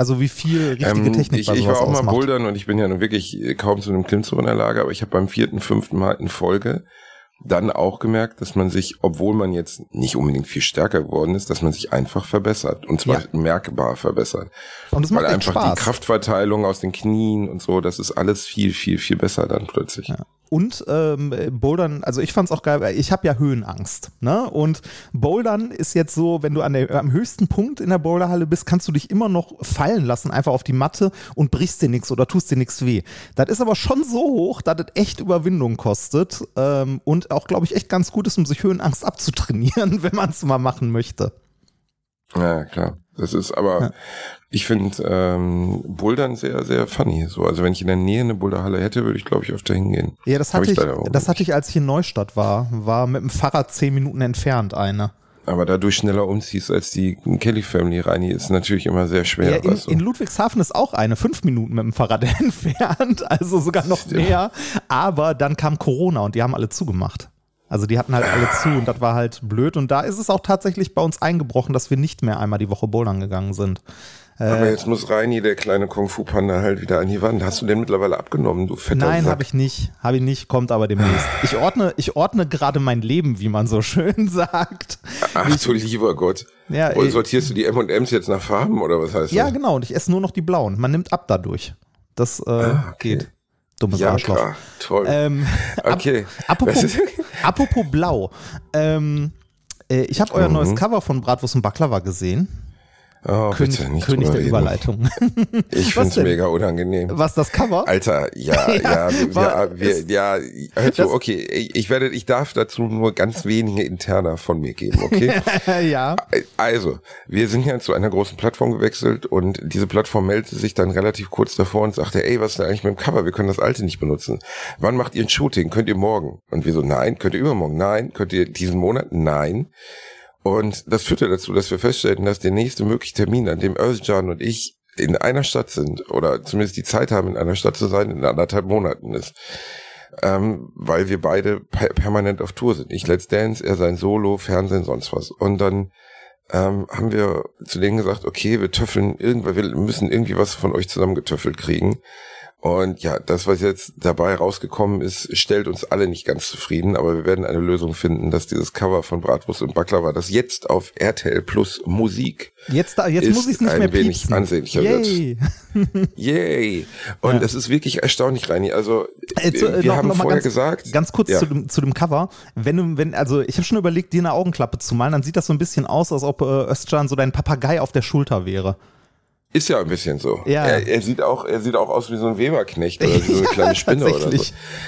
Also wie viel richtige ähm, Technik ich, ich war auch ausmacht. mal bouldern und ich bin ja nun wirklich kaum zu einem Klimmzug in der Lage, aber ich habe beim vierten, fünften Mal in Folge dann auch gemerkt, dass man sich, obwohl man jetzt nicht unbedingt viel stärker geworden ist, dass man sich einfach verbessert und zwar ja. merkbar verbessert. Und es macht Weil einfach Spaß. die Kraftverteilung aus den Knien und so, das ist alles viel, viel, viel besser dann plötzlich. Ja. Und ähm, Bouldern, also ich fand es auch geil, ich habe ja Höhenangst. Ne? Und Bouldern ist jetzt so, wenn du an der, am höchsten Punkt in der Boulderhalle bist, kannst du dich immer noch fallen lassen, einfach auf die Matte und brichst dir nichts oder tust dir nichts weh. Das ist aber schon so hoch, dass es echt Überwindung kostet ähm, und auch, glaube ich, echt ganz gut ist, um sich Höhenangst abzutrainieren, wenn man es mal machen möchte. Ja, klar. Das ist aber, ja. ich finde ähm, Bouldern sehr, sehr funny. So, also wenn ich in der Nähe eine Boulderhalle hätte, würde ich, glaube ich, öfter hingehen. Ja, das hatte ich, ich das hatte ich, als ich in Neustadt war. War mit dem Fahrrad zehn Minuten entfernt eine. Aber da du schneller umziehst als die Kelly Family, Reini, ist natürlich immer sehr schwer. Ja, in, in, Ludwigshafen ist auch eine, fünf Minuten mit dem Fahrrad entfernt, also sogar noch mehr. Aber dann kam Corona und die haben alle zugemacht. Also die hatten halt alle zu und das war halt blöd. Und da ist es auch tatsächlich bei uns eingebrochen, dass wir nicht mehr einmal die Woche bouldern gegangen sind. Aber äh, jetzt muss Reini, der kleine Kung-Fu-Panda, halt wieder an die Wand. Hast du den mittlerweile abgenommen, du fetter Nein, habe ich nicht. Habe ich nicht, kommt aber demnächst. Ich ordne, ich ordne gerade mein Leben, wie man so schön sagt. Ach ich, du lieber Gott. Ja, Oder sortierst du die M&M's jetzt nach Farben oder was heißt ja, das? Ja, genau. Und ich esse nur noch die blauen. Man nimmt ab dadurch. Das äh, ah, okay. geht. Dummes ja, Arschloch. Klar. Toll. Ähm, okay. Ab, apropos, apropos blau. Ähm, äh, ich habe euer mhm. neues Cover von Bratwurst und Baklava gesehen. Oh, König, bitte nicht König der reden. Überleitung. Ich finde es mega unangenehm. Was, das Cover? Alter, ja, ja, ja, wir, wir, ja, hör zu, okay, ich werde, ich darf dazu nur ganz wenige Interner von mir geben, okay? ja. Also, wir sind ja zu einer großen Plattform gewechselt und diese Plattform meldete sich dann relativ kurz davor und sagte, ey, was ist denn eigentlich mit dem Cover? Wir können das alte nicht benutzen. Wann macht ihr ein Shooting? Könnt ihr morgen? Und wir so, nein. Könnt ihr übermorgen? Nein. Könnt ihr diesen Monat? Nein. Und das führte dazu, dass wir feststellten, dass der nächste mögliche Termin, an dem Özcan und ich in einer Stadt sind, oder zumindest die Zeit haben, in einer Stadt zu sein, in anderthalb Monaten ist. Ähm, weil wir beide permanent auf Tour sind. Ich Let's Dance, er sein Solo, Fernsehen, sonst was. Und dann ähm, haben wir zu denen gesagt, okay, wir töffeln irgendwann, wir müssen irgendwie was von euch zusammengetöffelt kriegen. Und ja, das, was jetzt dabei rausgekommen ist, stellt uns alle nicht ganz zufrieden, aber wir werden eine Lösung finden, dass dieses Cover von Bratwurst und Baklava, das jetzt auf RTL Plus Musik jetzt, jetzt ist, muss ich nicht ein mehr wenig piepsen. ansehnlicher Yay. wird. Yay! Und ja. es ist wirklich erstaunlich, Reini. Also äh, zu, wir noch, haben noch vorher ganz, gesagt, ganz kurz ja. zu, dem, zu dem Cover. Wenn du, wenn also ich habe schon überlegt, dir eine Augenklappe zu malen, dann sieht das so ein bisschen aus, als ob äh, Özcan so dein Papagei auf der Schulter wäre. Ist ja ein bisschen so. Ja. Er, er, sieht auch, er sieht auch aus wie so ein Weberknecht oder wie so eine kleine Spinne oder so.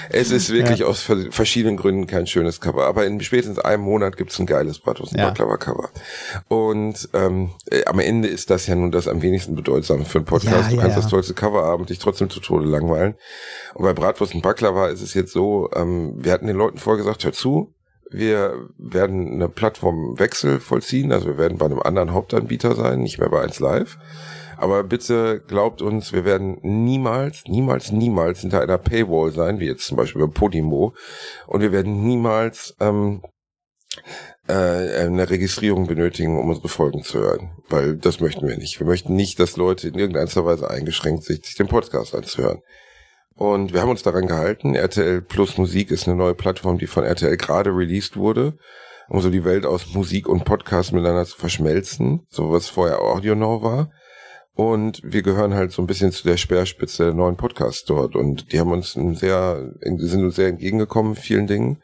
Es ist wirklich ja. aus verschiedenen Gründen kein schönes Cover. Aber in spätestens einem Monat gibt's ein geiles Bratwurst und ja. Baklava Cover. Und ähm, äh, am Ende ist das ja nun das am wenigsten bedeutsame für einen Podcast. Du kannst das tollste Cover haben, dich trotzdem zu Tode langweilen. Und bei Bratwurst und Baklava ist es jetzt so, ähm, wir hatten den Leuten vorgesagt, hör zu, wir werden eine Plattformwechsel vollziehen, also wir werden bei einem anderen Hauptanbieter sein, nicht mehr bei 1 Live. Aber bitte glaubt uns, wir werden niemals, niemals, niemals hinter einer Paywall sein, wie jetzt zum Beispiel bei Podimo. Und wir werden niemals ähm, äh, eine Registrierung benötigen, um unsere Folgen zu hören. Weil das möchten wir nicht. Wir möchten nicht, dass Leute in irgendeiner Weise eingeschränkt sind, sich den Podcast anzuhören. Und wir haben uns daran gehalten. RTL Plus Musik ist eine neue Plattform, die von RTL gerade released wurde, um so die Welt aus Musik und Podcast miteinander zu verschmelzen, so was vorher Audio Now war. Und wir gehören halt so ein bisschen zu der Speerspitze der neuen Podcasts dort. Und die haben uns sehr, sind uns sehr entgegengekommen, vielen Dingen.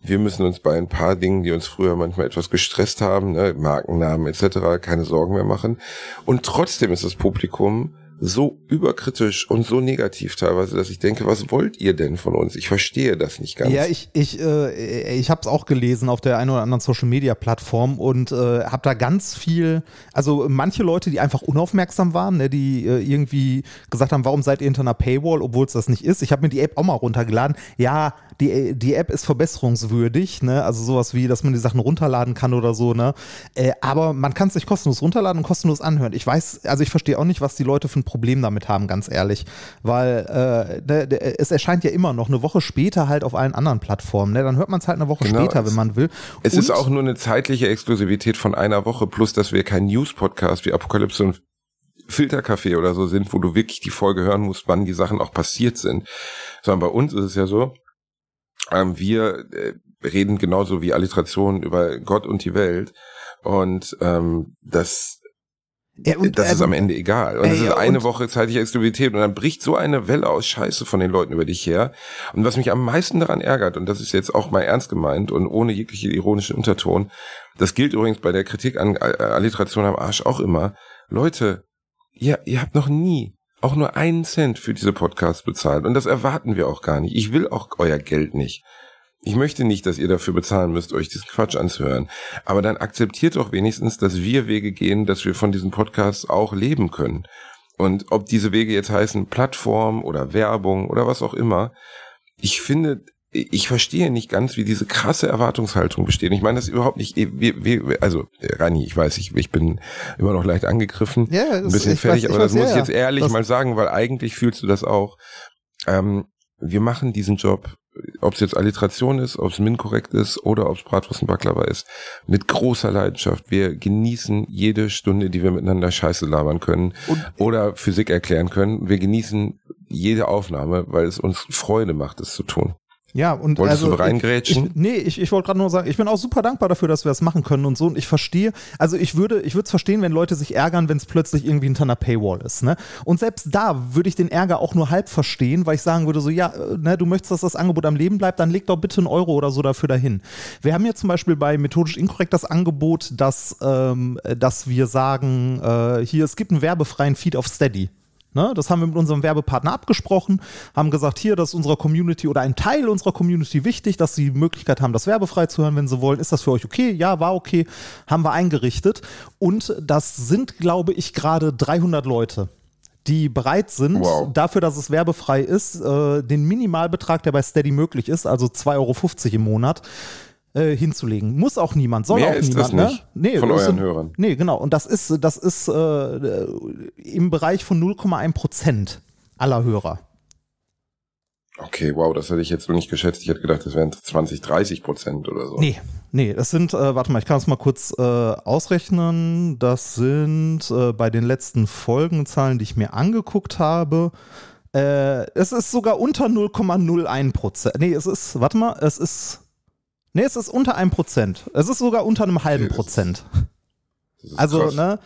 Wir müssen uns bei ein paar Dingen, die uns früher manchmal etwas gestresst haben, ne, Markennamen etc., keine Sorgen mehr machen. Und trotzdem ist das Publikum so überkritisch und so negativ teilweise, dass ich denke, was wollt ihr denn von uns? Ich verstehe das nicht ganz. Ja, ich, ich, äh, ich habe es auch gelesen auf der einen oder anderen Social Media Plattform und äh, habe da ganz viel, also manche Leute, die einfach unaufmerksam waren, ne, die äh, irgendwie gesagt haben, warum seid ihr hinter einer Paywall, obwohl es das nicht ist. Ich habe mir die App auch mal runtergeladen. Ja, die, die App ist verbesserungswürdig, ne? Also sowas wie, dass man die Sachen runterladen kann oder so, ne? Äh, aber man kann es sich kostenlos runterladen und kostenlos anhören. Ich weiß, also ich verstehe auch nicht, was die Leute für ein Problem damit haben, ganz ehrlich. Weil äh, ne, es erscheint ja immer noch eine Woche später halt auf allen anderen Plattformen. Ne? Dann hört man es halt eine Woche genau, später, wenn man will. Es und ist auch nur eine zeitliche Exklusivität von einer Woche, plus dass wir kein News-Podcast wie Apokalypse und Filterkaffee oder so sind, wo du wirklich die Folge hören musst, wann die Sachen auch passiert sind. Sondern bei uns ist es ja so, ähm, wir äh, reden genauso wie Alliterationen über Gott und die Welt. Und ähm, das ja, und, das ist ähm, am Ende egal. Und es äh, ist eine Woche zeitliche Exklusivität und dann bricht so eine Welle aus Scheiße von den Leuten über dich her. Und was mich am meisten daran ärgert, und das ist jetzt auch mal ernst gemeint und ohne jegliche ironischen Unterton, das gilt übrigens bei der Kritik an Alliteration am Arsch auch immer. Leute, ihr, ihr habt noch nie auch nur einen Cent für diese Podcasts bezahlt. Und das erwarten wir auch gar nicht. Ich will auch euer Geld nicht. Ich möchte nicht, dass ihr dafür bezahlen müsst, euch diesen Quatsch anzuhören. Aber dann akzeptiert doch wenigstens, dass wir Wege gehen, dass wir von diesen Podcasts auch leben können. Und ob diese Wege jetzt heißen Plattform oder Werbung oder was auch immer, ich finde, ich verstehe nicht ganz, wie diese krasse Erwartungshaltung besteht. Ich meine das überhaupt nicht, wie, wie, also Rani, ich weiß, ich, ich bin immer noch leicht angegriffen, ja, ein bisschen fertig, weiß, aber das weiß, muss ich jetzt ehrlich mal sagen, weil eigentlich fühlst du das auch. Ähm, wir machen diesen Job, ob es jetzt Alliteration ist, ob es Min korrekt ist oder ob es Bratwurst und Baklava ist, mit großer Leidenschaft. Wir genießen jede Stunde, die wir miteinander Scheiße labern können und oder Physik erklären können. Wir genießen jede Aufnahme, weil es uns Freude macht, es zu tun. Ja, und Wolltest also, du reingrätschen? Ich, ich, nee, ich, ich wollte gerade nur sagen, ich bin auch super dankbar dafür, dass wir das machen können und so. Und ich verstehe, also ich würde, ich würde es verstehen, wenn Leute sich ärgern, wenn es plötzlich irgendwie hinter einer Paywall ist. Ne? Und selbst da würde ich den Ärger auch nur halb verstehen, weil ich sagen würde, so, ja, äh, ne, du möchtest, dass das Angebot am Leben bleibt, dann leg doch bitte einen Euro oder so dafür dahin. Wir haben ja zum Beispiel bei Methodisch Inkorrekt das Angebot, dass, ähm, dass wir sagen, äh, hier, es gibt einen werbefreien Feed auf Steady. Ne? Das haben wir mit unserem Werbepartner abgesprochen, haben gesagt, hier, das ist unserer Community oder ein Teil unserer Community wichtig, dass sie die Möglichkeit haben, das werbefrei zu hören, wenn sie wollen. Ist das für euch okay? Ja, war okay. Haben wir eingerichtet. Und das sind, glaube ich, gerade 300 Leute die bereit sind, wow. dafür, dass es werbefrei ist, äh, den Minimalbetrag, der bei Steady möglich ist, also 2,50 Euro im Monat, äh, hinzulegen. Muss auch niemand, soll Mehr auch ist niemand. Das ne? nicht ne? nee, von euren sind, Hörern. Nee, genau. Und das ist, das ist äh, im Bereich von 0,1 Prozent aller Hörer. Okay, wow, das hätte ich jetzt noch nicht geschätzt. Ich hätte gedacht, das wären 20, 30 Prozent oder so. Nee, nee, das sind, äh, warte mal, ich kann es mal kurz äh, ausrechnen. Das sind äh, bei den letzten Folgenzahlen, die ich mir angeguckt habe, äh, es ist sogar unter 0,01 Prozent. Nee, es ist, warte mal, es ist Nee, es ist unter einem Prozent. Es ist sogar unter einem halben okay, Prozent. also, krass. ne?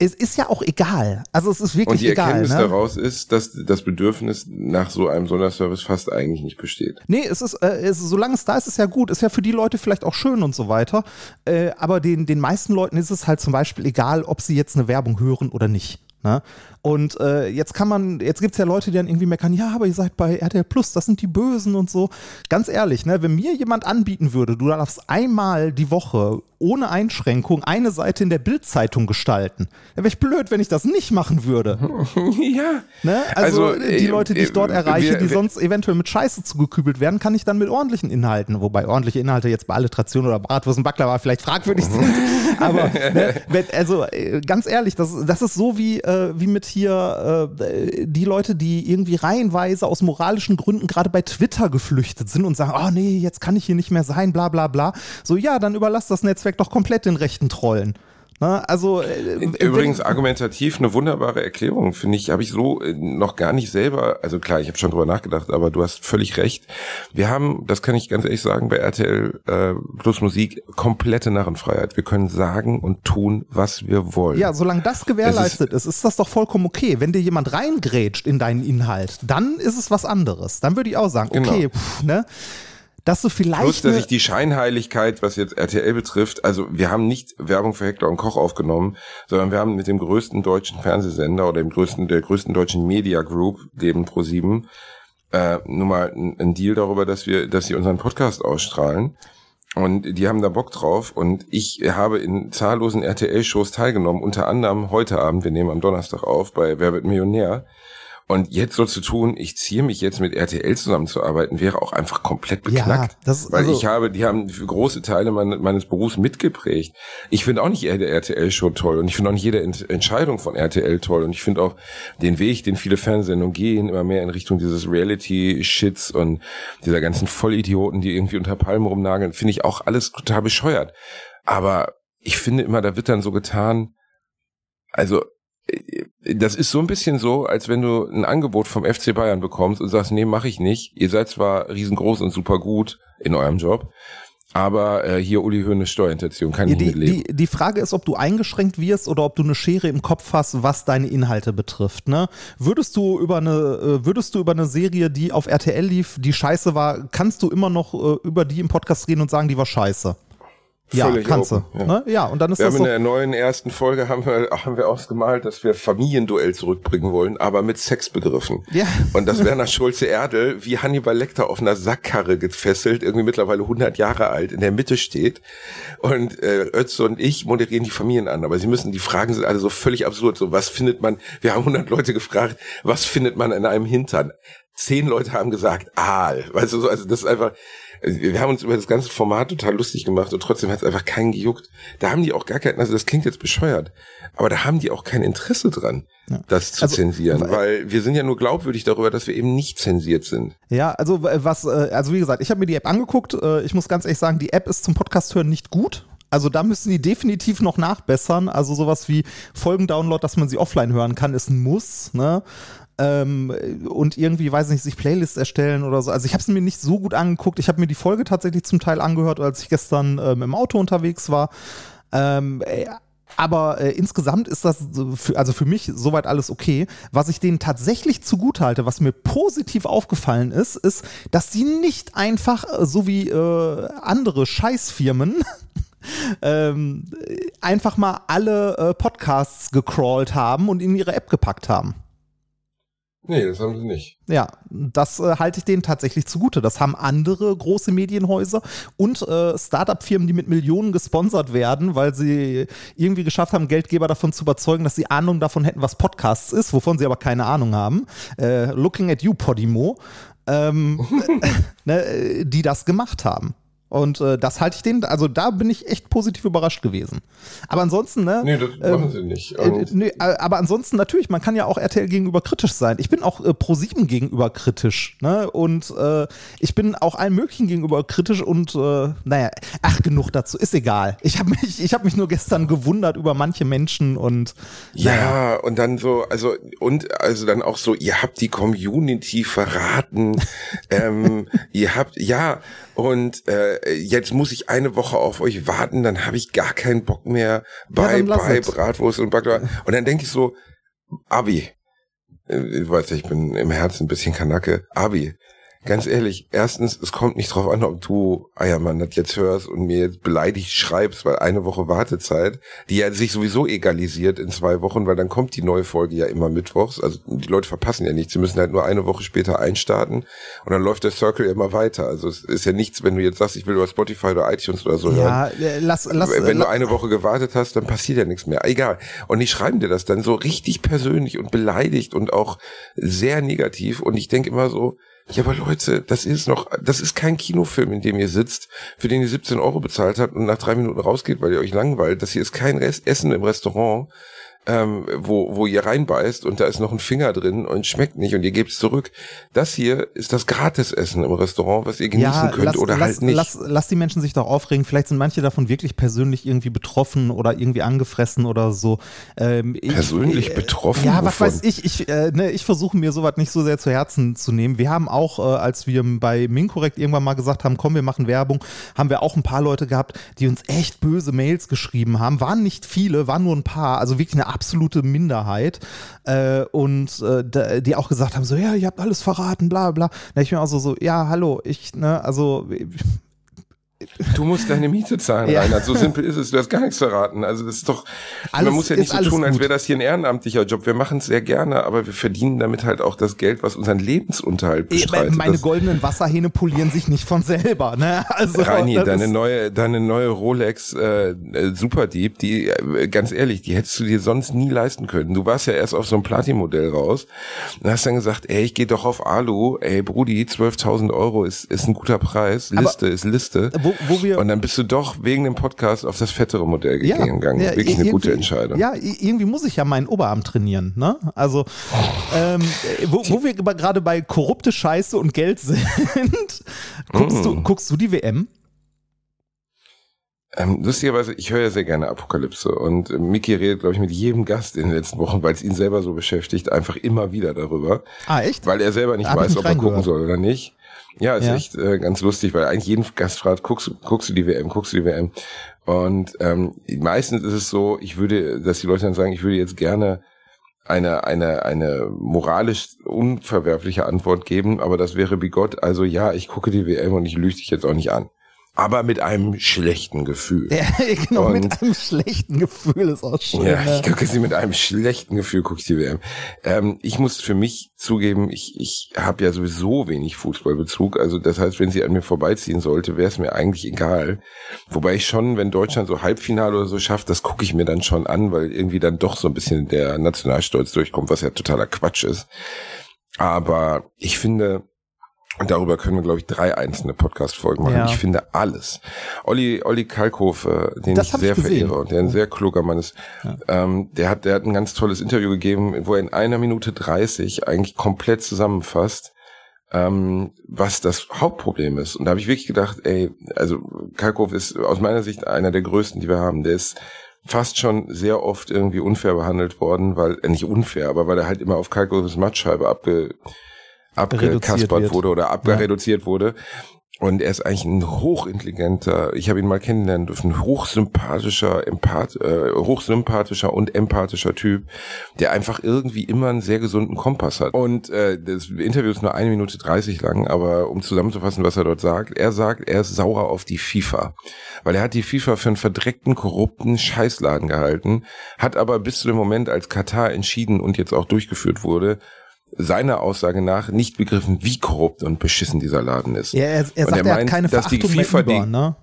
Es ist ja auch egal. Also es ist wirklich egal. Und die egal, Erkenntnis ne? daraus ist, dass das Bedürfnis nach so einem Sonderservice fast eigentlich nicht besteht. Nee, es ist, äh, es, solange es da ist, ist ja gut. Ist ja für die Leute vielleicht auch schön und so weiter. Äh, aber den, den meisten Leuten ist es halt zum Beispiel egal, ob sie jetzt eine Werbung hören oder nicht. Ne? Und äh, jetzt kann man, jetzt gibt es ja Leute, die dann irgendwie meckern, ja, aber ihr seid bei RTL Plus, das sind die Bösen und so. Ganz ehrlich, ne, wenn mir jemand anbieten würde, du darfst einmal die Woche ohne Einschränkung eine Seite in der Bildzeitung gestalten, dann wäre ich blöd, wenn ich das nicht machen würde. ja. Ne? Also, also die äh, Leute, die ich dort äh, erreiche, wir, die sonst eventuell mit Scheiße zugekübelt werden, kann ich dann mit ordentlichen Inhalten, wobei ordentliche Inhalte jetzt bei Alliteration oder Bratwurst und Baklava vielleicht fragwürdig sind. aber ne, also äh, ganz ehrlich, das, das ist so wie, äh, wie mit hier äh, die Leute, die irgendwie reihenweise aus moralischen Gründen gerade bei Twitter geflüchtet sind und sagen, oh nee, jetzt kann ich hier nicht mehr sein, bla bla bla. So, ja, dann überlass das Netzwerk doch komplett den rechten Trollen. Na, also äh, übrigens argumentativ eine wunderbare Erklärung finde ich. Habe ich so äh, noch gar nicht selber. Also klar, ich habe schon drüber nachgedacht, aber du hast völlig recht. Wir haben, das kann ich ganz ehrlich sagen, bei RTL äh, Plus Musik komplette Narrenfreiheit. Wir können sagen und tun, was wir wollen. Ja, solange das gewährleistet ist, ist, ist das doch vollkommen okay. Wenn dir jemand reingrätscht in deinen Inhalt, dann ist es was anderes. Dann würde ich auch sagen, okay, genau. pff, ne? Dass du vielleicht. Plus, dass ich die Scheinheiligkeit, was jetzt RTL betrifft, also wir haben nicht Werbung für Hector und Koch aufgenommen, sondern wir haben mit dem größten deutschen Fernsehsender oder dem größten, der größten deutschen Media Group, dem Pro7, äh, nur mal ein Deal darüber, dass wir, dass sie unseren Podcast ausstrahlen. Und die haben da Bock drauf. Und ich habe in zahllosen RTL-Shows teilgenommen, unter anderem heute Abend, wir nehmen am Donnerstag auf, bei Wer wird Millionär. Und jetzt so zu tun, ich ziehe mich jetzt mit RTL zusammenzuarbeiten, wäre auch einfach komplett beknackt. Ja, das, weil also ich habe, die haben große Teile mein, meines Berufs mitgeprägt. Ich finde auch nicht jede RTL-Show toll und ich finde auch nicht jede Ent Entscheidung von RTL toll und ich finde auch den Weg, den viele Fernsehsendungen gehen, immer mehr in Richtung dieses Reality-Shits und dieser ganzen Vollidioten, die irgendwie unter Palmen rumnageln, finde ich auch alles total bescheuert. Aber ich finde immer, da wird dann so getan, also das ist so ein bisschen so, als wenn du ein Angebot vom FC Bayern bekommst und sagst, nee, mache ich nicht. Ihr seid zwar riesengroß und super gut in eurem Job, aber äh, hier Uli Hoeneß Steuerhinterziehung kann ja, ich die, nicht leben. Die, die Frage ist, ob du eingeschränkt wirst oder ob du eine Schere im Kopf hast, was deine Inhalte betrifft. Ne? Würdest du über eine, äh, würdest du über eine Serie, die auf RTL lief, die scheiße war, kannst du immer noch äh, über die im Podcast reden und sagen, die war scheiße? Ja, kannst du. Ja. Ne? ja, und dann ist wir das haben in der neuen ersten Folge haben wir, haben wir ausgemalt, dass wir Familienduell zurückbringen wollen, aber mit Sexbegriffen. Ja. Und dass Werner Schulze-Erdel wie Hannibal Lecter auf einer Sackkarre gefesselt, irgendwie mittlerweile 100 Jahre alt, in der Mitte steht. Und äh, Ötze und ich moderieren die Familien an. Aber sie müssen, die Fragen sind alle so völlig absurd. So, was findet man, wir haben 100 Leute gefragt, was findet man in einem Hintern? Zehn Leute haben gesagt, Aal. Weißt du, so, also das ist einfach, wir haben uns über das ganze Format total lustig gemacht und trotzdem hat es einfach keinen gejuckt. Da haben die auch gar kein, also das klingt jetzt bescheuert, aber da haben die auch kein Interesse dran, ja. das zu also, zensieren, weil wir sind ja nur glaubwürdig darüber, dass wir eben nicht zensiert sind. Ja, also was, äh, also wie gesagt, ich habe mir die App angeguckt. Äh, ich muss ganz ehrlich sagen, die App ist zum Podcast hören nicht gut. Also da müssen die definitiv noch nachbessern. Also sowas wie Folgendownload, dass man sie offline hören kann, ist ein Muss. Ne? Ähm, und irgendwie, weiß nicht, sich Playlists erstellen oder so. Also ich habe es mir nicht so gut angeguckt. Ich habe mir die Folge tatsächlich zum Teil angehört, als ich gestern ähm, im Auto unterwegs war. Ähm, äh, aber äh, insgesamt ist das für, also für mich soweit alles okay. Was ich denen tatsächlich zugute halte, was mir positiv aufgefallen ist, ist, dass sie nicht einfach äh, so wie äh, andere Scheißfirmen ähm, einfach mal alle äh, Podcasts gecrawlt haben und in ihre App gepackt haben. Nee, das haben sie nicht. Ja, das äh, halte ich denen tatsächlich zugute. Das haben andere große Medienhäuser und äh, Startup-Firmen, die mit Millionen gesponsert werden, weil sie irgendwie geschafft haben, Geldgeber davon zu überzeugen, dass sie Ahnung davon hätten, was Podcasts ist, wovon sie aber keine Ahnung haben. Äh, looking at you, Podimo. Ähm, ne, die das gemacht haben. Und äh, das halte ich denen, also da bin ich echt positiv überrascht gewesen. Aber ansonsten, ne? Nee, das ähm, machen sie nicht. Äh, nee, äh, aber ansonsten natürlich, man kann ja auch RTL gegenüber kritisch sein. Ich bin auch äh, Pro7 gegenüber kritisch, ne? Und äh, ich bin auch allen möglichen gegenüber kritisch und äh, naja, ach genug dazu, ist egal. Ich habe mich, ich habe mich nur gestern gewundert über manche Menschen und Ja, naja. und dann so, also, und also dann auch so, ihr habt die Community verraten, ähm, ihr habt, ja, und äh, jetzt muss ich eine Woche auf euch warten, dann habe ich gar keinen Bock mehr bei, ja, bei Bratwurst und Baklava. Und dann denke ich so, Abi, äh, ich weiß, ich bin im Herzen ein bisschen Kanacke, Abi, ganz ehrlich, erstens, es kommt nicht drauf an, ob du Eiermann das jetzt hörst und mir jetzt beleidigt schreibst, weil eine Woche Wartezeit, die ja sich sowieso egalisiert in zwei Wochen, weil dann kommt die neue Folge ja immer mittwochs. Also die Leute verpassen ja nichts, sie müssen halt nur eine Woche später einstarten und dann läuft der Circle immer weiter. Also es ist ja nichts, wenn du jetzt sagst, ich will über Spotify oder iTunes oder so ja, hören. Äh, lass, lass, wenn du eine Woche gewartet hast, dann passiert ja nichts mehr. Egal. Und die schreiben dir das dann so richtig persönlich und beleidigt und auch sehr negativ. Und ich denke immer so, ja, aber Leute, das ist noch, das ist kein Kinofilm, in dem ihr sitzt, für den ihr 17 Euro bezahlt habt und nach drei Minuten rausgeht, weil ihr euch langweilt. Das hier ist kein Rest Essen im Restaurant, ähm, wo, wo ihr reinbeißt und da ist noch ein Finger drin und schmeckt nicht und ihr gebt es zurück. Das hier ist das Gratisessen im Restaurant, was ihr genießen ja, könnt lass, oder lass, halt nicht. Lass, lass die Menschen sich doch aufregen. Vielleicht sind manche davon wirklich persönlich irgendwie betroffen oder irgendwie angefressen oder so. Ähm, ich, persönlich äh, betroffen? Ja, was weiß ich. Ich, äh, ne, ich versuche mir sowas nicht so sehr zu Herzen zu nehmen. Wir haben auch, äh, als wir bei Minkorrekt irgendwann mal gesagt haben, komm, wir machen Werbung, haben wir auch ein paar Leute gehabt, die uns echt böse Mails geschrieben haben. Waren nicht viele, waren nur ein paar. Also wirklich eine absolute Minderheit äh, und äh, die auch gesagt haben, so, ja, ihr habt alles verraten, bla bla. Da ich mir auch so, so, ja, hallo, ich, ne, also Du musst deine Miete zahlen, ja. Reinhard. So simpel ist es. Du hast gar nichts verraten. Also das ist doch, alles, man muss ja nicht so tun, als wäre das hier ein ehrenamtlicher Job. Wir machen es sehr gerne, aber wir verdienen damit halt auch das Geld, was unseren Lebensunterhalt bestreitet. Meine das goldenen Wasserhähne polieren sich nicht von selber. Ne? Also, Reini, deine neue, deine neue Rolex äh, äh, Superdeep, die, äh, ganz ehrlich, die hättest du dir sonst nie leisten können. Du warst ja erst auf so einem Platin-Modell raus und hast dann gesagt, ey, ich gehe doch auf Alu. Ey, Brudi, 12.000 Euro ist, ist ein guter Preis. Liste aber, ist Liste wo, wo wir. Und dann bist du doch wegen dem Podcast auf das fettere Modell ja, gegangen. Ja, Wirklich eine gute Entscheidung. Ja, irgendwie muss ich ja meinen Oberarm trainieren, ne? Also, ähm, wo, wo wir gerade bei korrupte Scheiße und Geld sind, guckst, mm. du, guckst du die WM? Ähm, lustigerweise, ich höre ja sehr gerne Apokalypse und äh, Mickey redet, glaube ich, mit jedem Gast in den letzten Wochen, weil es ihn selber so beschäftigt, einfach immer wieder darüber. Ah, echt? Weil er selber nicht weiß, ob er gucken soll oder nicht. Ja, ist ja. echt äh, ganz lustig, weil eigentlich jeden Gast fragt, guckst, guckst du die WM, guckst du die WM? Und ähm, meistens ist es so, ich würde, dass die Leute dann sagen, ich würde jetzt gerne eine, eine, eine moralisch unverwerfliche Antwort geben, aber das wäre bigott. Also ja, ich gucke die WM und ich lüge dich jetzt auch nicht an aber mit einem schlechten Gefühl. Ja, genau, und, mit einem schlechten Gefühl ist auch schön. Ja, ich gucke sie mit einem schlechten Gefühl, gucke ich die WM. Ähm, ich muss für mich zugeben, ich, ich habe ja sowieso wenig Fußballbezug. Also das heißt, wenn sie an mir vorbeiziehen sollte, wäre es mir eigentlich egal. Wobei ich schon, wenn Deutschland so Halbfinale oder so schafft, das gucke ich mir dann schon an, weil irgendwie dann doch so ein bisschen der Nationalstolz durchkommt, was ja totaler Quatsch ist. Aber ich finde, und darüber können wir, glaube ich, drei einzelne Podcast-Folgen machen. Ja. Ich finde alles. Olli, Olli Kalkofe, den das ich sehr ich verehre und der ein sehr kluger Mann ist, ja. ähm, der hat, der hat ein ganz tolles Interview gegeben, wo er in einer Minute dreißig eigentlich komplett zusammenfasst, ähm, was das Hauptproblem ist. Und da habe ich wirklich gedacht, ey, also Kalkofe ist aus meiner Sicht einer der größten, die wir haben. Der ist fast schon sehr oft irgendwie unfair behandelt worden, weil, äh, nicht unfair, aber weil er halt immer auf Kalkofes Mattscheibe abge abgekaspert wurde oder abgereduziert ja. wurde. Und er ist eigentlich ein hochintelligenter, ich habe ihn mal kennenlernen dürfen, hochsympathischer, empath, äh, hochsympathischer und empathischer Typ, der einfach irgendwie immer einen sehr gesunden Kompass hat. Und äh, das Interview ist nur eine Minute dreißig lang, aber um zusammenzufassen, was er dort sagt, er sagt, er ist sauer auf die FIFA. Weil er hat die FIFA für einen verdreckten, korrupten Scheißladen gehalten, hat aber bis zu dem Moment, als Katar entschieden und jetzt auch durchgeführt wurde, seiner Aussage nach nicht begriffen, wie korrupt und beschissen dieser Laden ist. Ja, er, er sagt, er, meint, hat keine Verachtung mehr über, die, ne?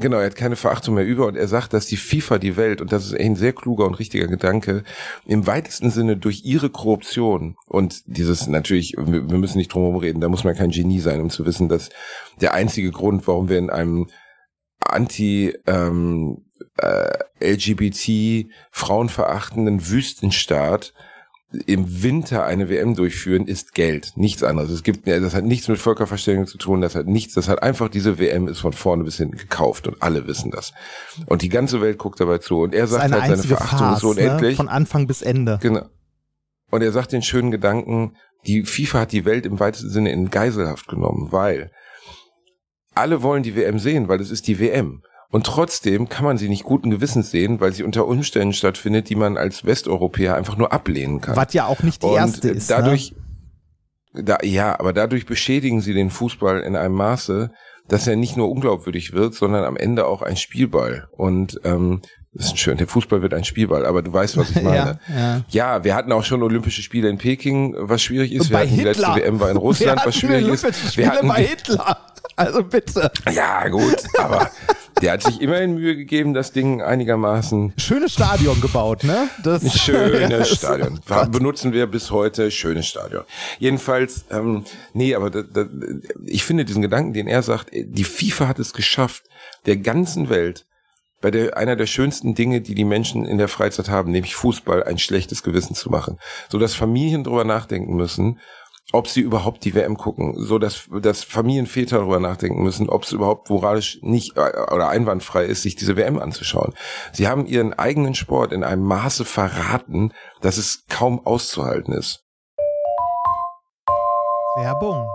Genau, er hat keine Verachtung mehr über und er sagt, dass die FIFA die Welt, und das ist ein sehr kluger und richtiger Gedanke, im weitesten Sinne durch ihre Korruption und dieses natürlich, wir müssen nicht drum herum reden, da muss man kein Genie sein, um zu wissen, dass der einzige Grund, warum wir in einem anti ähm, äh, LGBT frauenverachtenden Wüstenstaat im Winter eine WM durchführen, ist Geld, nichts anderes. Es gibt, das hat nichts mit Völkerverständigung zu tun, das hat nichts, das hat einfach, diese WM ist von vorne bis hinten gekauft und alle wissen das. Und die ganze Welt guckt dabei zu und er sagt halt, seine Verachtung Farce, ist so unendlich. Ne? Von Anfang bis Ende. Genau. Und er sagt den schönen Gedanken, die FIFA hat die Welt im weitesten Sinne in Geiselhaft genommen, weil alle wollen die WM sehen, weil es ist die WM. Und trotzdem kann man sie nicht guten Gewissens sehen, weil sie unter Umständen stattfindet, die man als Westeuropäer einfach nur ablehnen kann. Was ja auch nicht die und erste ist. Dadurch, ne? da, ja, aber dadurch beschädigen sie den Fußball in einem Maße, dass er nicht nur unglaubwürdig wird, sondern am Ende auch ein Spielball. Und ähm, das ist schön, der Fußball wird ein Spielball, aber du weißt, was ich meine. ja, ja. ja, wir hatten auch schon Olympische Spiele in Peking, was schwierig ist. wir hatten Hitler. die letzte WM war in Russland, was schwierig ist. Wir hatten bei Hitler. Also bitte. Ja, gut, aber der hat sich immerhin Mühe gegeben, das Ding einigermaßen. Schönes Stadion gebaut, ne? Das schönes Stadion. Benutzen wir bis heute schönes Stadion. Jedenfalls, ähm, nee, aber da, da, ich finde diesen Gedanken, den er sagt, die FIFA hat es geschafft, der ganzen Welt bei der einer der schönsten Dinge, die die Menschen in der Freizeit haben, nämlich Fußball, ein schlechtes Gewissen zu machen, so dass Familien drüber nachdenken müssen, ob sie überhaupt die WM gucken, so dass, dass Familienväter darüber nachdenken müssen, ob es überhaupt moralisch nicht äh, oder einwandfrei ist, sich diese WM anzuschauen. Sie haben ihren eigenen Sport in einem Maße verraten, dass es kaum auszuhalten ist. Werbung.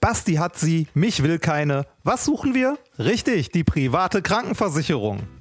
Basti hat sie, mich will keine. Was suchen wir? Richtig, die private Krankenversicherung.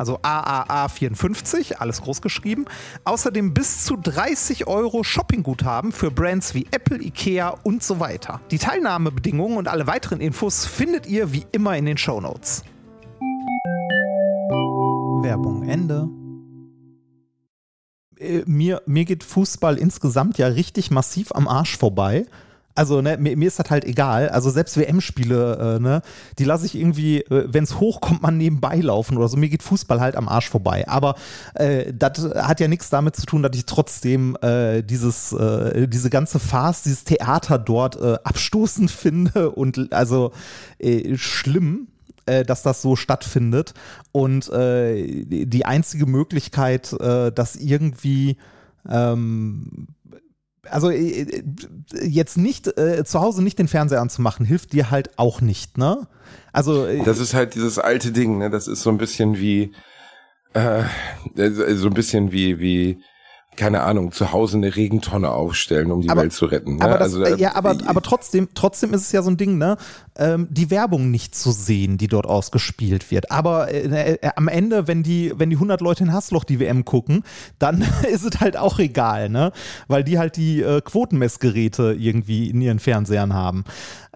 also AAA54, alles groß geschrieben. Außerdem bis zu 30 Euro Shoppingguthaben für Brands wie Apple, Ikea und so weiter. Die Teilnahmebedingungen und alle weiteren Infos findet ihr wie immer in den Show Notes. Werbung Ende. Äh, mir, mir geht Fußball insgesamt ja richtig massiv am Arsch vorbei. Also, ne, mir, mir, ist das halt egal. Also selbst WM-Spiele, äh, ne, die lasse ich irgendwie, äh, wenn es hochkommt, mal nebenbei laufen oder so. Mir geht Fußball halt am Arsch vorbei. Aber äh, das hat ja nichts damit zu tun, dass ich trotzdem äh, dieses, äh, diese ganze Farce, dieses Theater dort äh, abstoßend finde und also schlimm dass das so stattfindet. Und äh, die einzige Möglichkeit, äh, das irgendwie ähm, also äh, äh, jetzt nicht äh, zu Hause nicht den Fernseher anzumachen, hilft dir halt auch nicht, ne? Also äh, das ist halt dieses alte Ding, ne? Das ist so ein bisschen wie äh, so ein bisschen wie wie keine Ahnung, zu Hause eine Regentonne aufstellen, um die aber, Welt zu retten. Ne? Aber das, also, ja, aber, aber trotzdem, trotzdem ist es ja so ein Ding, ne? Ähm, die Werbung nicht zu sehen, die dort ausgespielt wird. Aber äh, äh, am Ende, wenn die, wenn die 100 Leute in Hassloch die WM gucken, dann ist es halt auch egal, ne? Weil die halt die äh, Quotenmessgeräte irgendwie in ihren Fernsehern haben.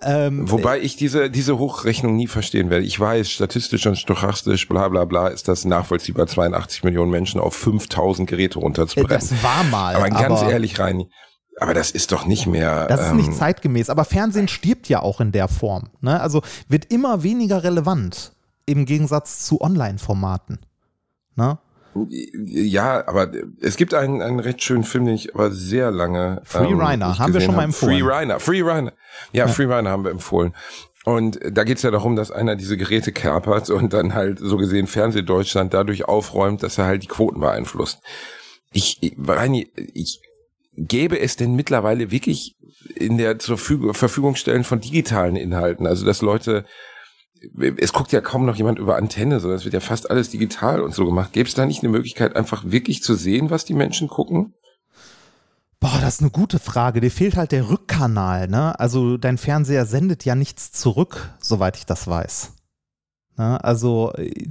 Ähm, Wobei ich diese, diese Hochrechnung nie verstehen werde. Ich weiß, statistisch und stochastisch, bla bla bla, ist das nachvollziehbar, 82 Millionen Menschen auf 5000 Geräte runterzubrechen. Das war mal. Aber ganz aber ehrlich, Reini, aber das ist doch nicht mehr. Das ist ähm, nicht zeitgemäß. Aber Fernsehen stirbt ja auch in der Form. Ne? Also wird immer weniger relevant im Gegensatz zu Online-Formaten. Ne? Ja, aber es gibt einen, einen recht schönen Film, den ich aber sehr lange. Free ähm, Reiner, haben wir schon mal empfohlen. Free Reiner, Free Reiner. Ja, ja. Free Reiner haben wir empfohlen. Und da geht's ja darum, dass einer diese Geräte kapert und dann halt so gesehen Fernsehdeutschland dadurch aufräumt, dass er halt die Quoten beeinflusst. Ich, Reini, ich gäbe es denn mittlerweile wirklich in der zur Verfügung stellen von digitalen Inhalten, also dass Leute es guckt ja kaum noch jemand über Antenne, sondern es wird ja fast alles digital und so gemacht. Gäbe es da nicht eine Möglichkeit, einfach wirklich zu sehen, was die Menschen gucken? Boah, das ist eine gute Frage. Dir fehlt halt der Rückkanal, ne? Also dein Fernseher sendet ja nichts zurück, soweit ich das weiß. Ne? Also äh,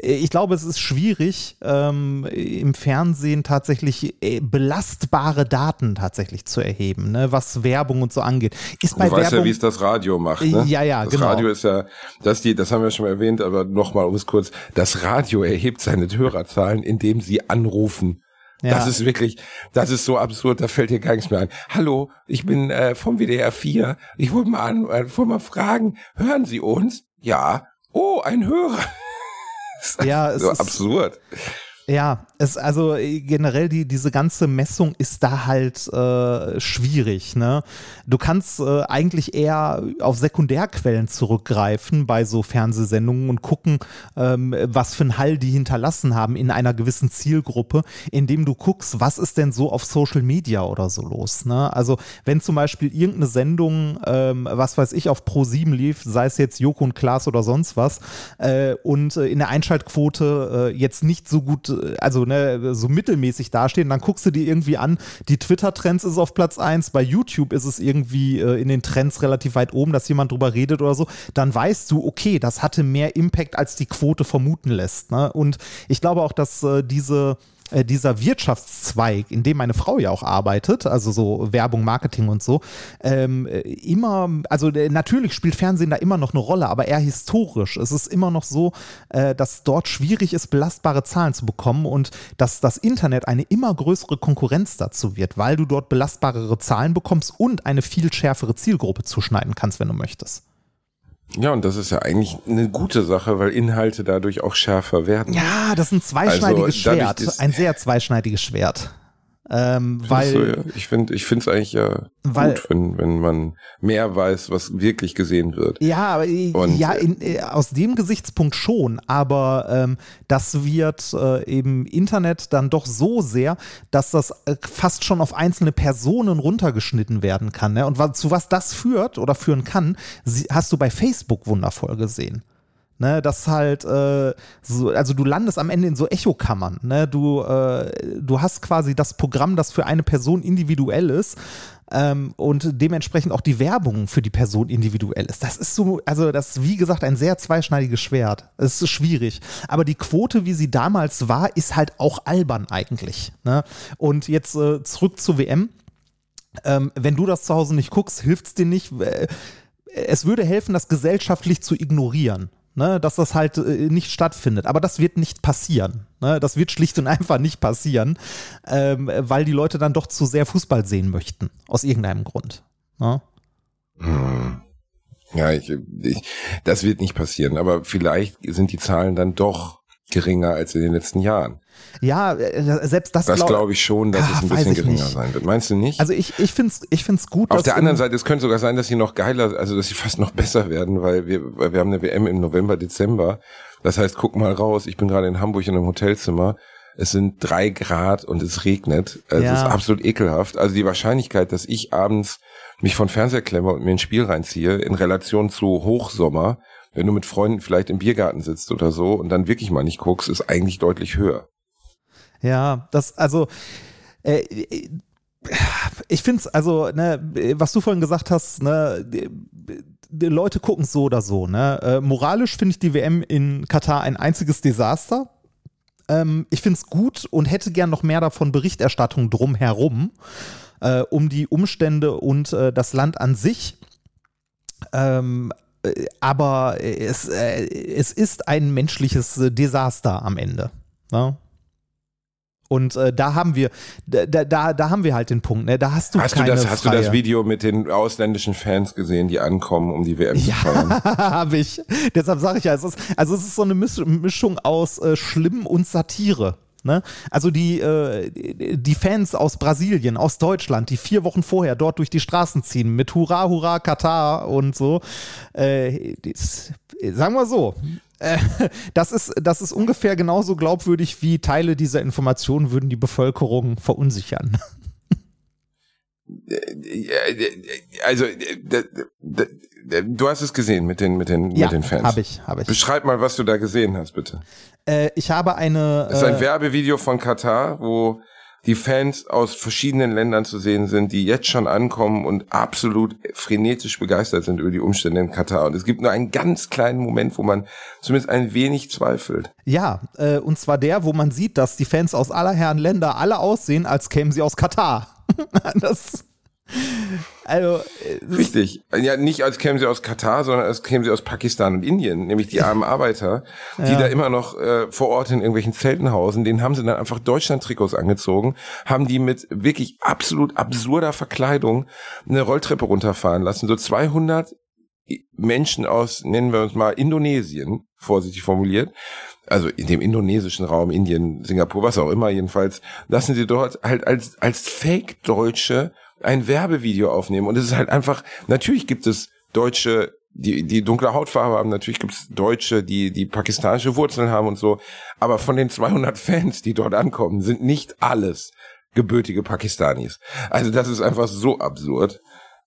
ich glaube, es ist schwierig, ähm, im Fernsehen tatsächlich äh, belastbare Daten tatsächlich zu erheben, ne, was Werbung und so angeht. Ist bei du weißt Werbung, ja, wie es das Radio macht. Ne? Ja, ja, das genau. Das Radio ist ja, das die, das haben wir schon mal erwähnt, aber nochmal um es kurz, das Radio erhebt seine Hörerzahlen, indem sie anrufen. Ja. Das ist wirklich, das ist so absurd, da fällt dir gar nichts mehr ein. Hallo, ich bin äh, vom WDR 4. Ich wollte mal an, äh, wollte mal fragen, hören Sie uns? Ja. Oh, ein Hörer ja, es so ist absurd. Ja, es also äh, generell die diese ganze Messung ist da halt äh, schwierig. Ne, du kannst äh, eigentlich eher auf Sekundärquellen zurückgreifen bei so Fernsehsendungen und gucken, ähm, was für einen Hall die hinterlassen haben in einer gewissen Zielgruppe, indem du guckst, was ist denn so auf Social Media oder so los. Ne, also wenn zum Beispiel irgendeine Sendung, ähm, was weiß ich, auf Pro 7 lief, sei es jetzt Joko und Klaas oder sonst was, äh, und äh, in der Einschaltquote äh, jetzt nicht so gut also ne, so mittelmäßig dastehen, dann guckst du dir irgendwie an, die Twitter-Trends ist auf Platz 1, bei YouTube ist es irgendwie äh, in den Trends relativ weit oben, dass jemand drüber redet oder so, dann weißt du, okay, das hatte mehr Impact, als die Quote vermuten lässt. Ne? Und ich glaube auch, dass äh, diese äh, dieser Wirtschaftszweig, in dem meine Frau ja auch arbeitet, also so Werbung, Marketing und so, ähm, äh, immer, also äh, natürlich spielt Fernsehen da immer noch eine Rolle, aber eher historisch. Es ist immer noch so, äh, dass dort schwierig ist, belastbare Zahlen zu bekommen und dass das Internet eine immer größere Konkurrenz dazu wird, weil du dort belastbarere Zahlen bekommst und eine viel schärfere Zielgruppe zuschneiden kannst, wenn du möchtest. Ja, und das ist ja eigentlich eine gute Sache, weil Inhalte dadurch auch schärfer werden. Ja, das ist ein zweischneidiges Also, Schwert. ist- Ein sehr zweischneidiges Schwert. Ähm, weil, du, ja? Ich finde ich finde es eigentlich ja Weil- gut, wenn, wenn man mehr weiß, was wirklich gesehen wird. Ja, äh, Und, ja, äh, in, äh, aus dem Gesichtspunkt schon, aber ähm, das wird äh, im Internet dann doch so sehr, dass das äh, fast schon auf einzelne Personen runtergeschnitten werden kann. Ne? Und wa zu was das führt oder führen kann, sie, hast du bei Facebook wundervoll gesehen. Ne, das halt, äh, so, also du landest am Ende in so Echokammern. Ne? Du, äh, du hast quasi das Programm, das für eine Person individuell ist ähm, und dementsprechend auch die Werbung für die Person individuell ist. Das ist so, also das ist wie gesagt ein sehr zweischneidiges Schwert. Es ist schwierig. Aber die Quote, wie sie damals war, ist halt auch albern eigentlich. Ne? Und jetzt äh, zurück zur WM. Ähm, wenn du das zu Hause nicht guckst, hilft es dir nicht. Äh, es würde helfen, das gesellschaftlich zu ignorieren. Ne, dass das halt äh, nicht stattfindet. Aber das wird nicht passieren. Ne? Das wird schlicht und einfach nicht passieren, ähm, weil die Leute dann doch zu sehr Fußball sehen möchten. Aus irgendeinem Grund. Ne? Hm. Ja, ich, ich, das wird nicht passieren, aber vielleicht sind die Zahlen dann doch geringer als in den letzten Jahren. Ja, äh, selbst das, Das glaub- glaube ich schon, dass Ah, es ein bisschen geringer nicht. sein wird. Meinst du nicht? Also ich, ich finde es ich find's gut, Auf der anderen Seite, es könnte sogar sein, dass sie noch geiler, also dass sie fast noch besser werden, weil wir, weil wir haben eine WM im November, Dezember. Das heißt, guck mal raus, ich bin gerade in Hamburg in einem Hotelzimmer. Es sind drei Grad und es regnet. Also Ja. Es ist absolut ekelhaft. Also die Wahrscheinlichkeit, dass ich abends mich von Fernseher klemme und mir ein Spiel reinziehe, in Relation zu Hochsommer, wenn du mit Freunden vielleicht im Biergarten sitzt oder so und dann wirklich mal nicht guckst, ist eigentlich deutlich höher. Ja, das, also, äh, ich finde es, also, ne, was du vorhin gesagt hast, ne, die, Leute gucken so oder so, ne. Äh, moralisch finde ich die WM in Katar ein einziges Desaster. Ähm, ich finde es gut und hätte gern noch mehr davon Berichterstattung drumherum, äh, um die Umstände und äh, das Land an sich. Ähm, äh, aber es, äh, es ist ein menschliches äh, Desaster am Ende. Ne? Und äh, da haben wir, da, da, da haben wir halt den Punkt, ne? Da hast du Hast du keine das, hast du das Video mit den ausländischen Fans gesehen, die ankommen, um die WM zu feiern? Ja, habe ich. Deshalb sage ich ja, es ist, also es ist so eine Misch- Mischung aus äh, Schlimm und Satire. Ne? Also die, äh, die Fans aus Brasilien, aus Deutschland, die vier Wochen vorher dort durch die Straßen ziehen mit Hurra, Hurra, Katar und so. Äh, das, sagen wir so. Äh, das, ist, das ist ungefähr genauso glaubwürdig wie Teile dieser Informationen würden die Bevölkerung verunsichern. Also, d- d- d- du hast es gesehen mit den, mit den, ja, mit den Fans. habe ich, habe ich. Beschreib mal, was du da gesehen hast, bitte. Äh, ich habe eine. Das ist ein äh, Werbevideo von Katar, wo die Fans aus verschiedenen Ländern zu sehen sind, die jetzt schon ankommen und absolut frenetisch begeistert sind über die Umstände in Katar. Und es gibt nur einen ganz kleinen Moment, wo man zumindest ein wenig zweifelt. Ja, äh, und zwar der, wo man sieht, dass die Fans aus aller Herren Länder alle aussehen, als kämen sie aus Katar. das, also, äh, Richtig. Ja, nicht als kämen sie aus Katar, sondern als kämen sie aus Pakistan und Indien, nämlich die armen Arbeiter, die Ja. da immer noch äh, vor Ort in irgendwelchen Zelten hausen. Denen haben sie dann einfach Deutschland-Trikots angezogen, haben die mit wirklich absolut absurder Verkleidung eine Rolltreppe runterfahren lassen. So 200 Menschen aus, nennen wir uns mal Indonesien, vorsichtig formuliert, also in dem indonesischen Raum, Indien, Singapur, was auch immer jedenfalls, lassen sie dort halt als, als Fake-Deutsche ein Werbevideo aufnehmen. Und es ist halt einfach, natürlich gibt es Deutsche, die, die dunkle Hautfarbe haben, natürlich gibt es Deutsche, die, die pakistanische Wurzeln haben und so. Aber von den 200 Fans, die dort ankommen, sind nicht alles gebürtige Pakistanis. Also das ist einfach so absurd.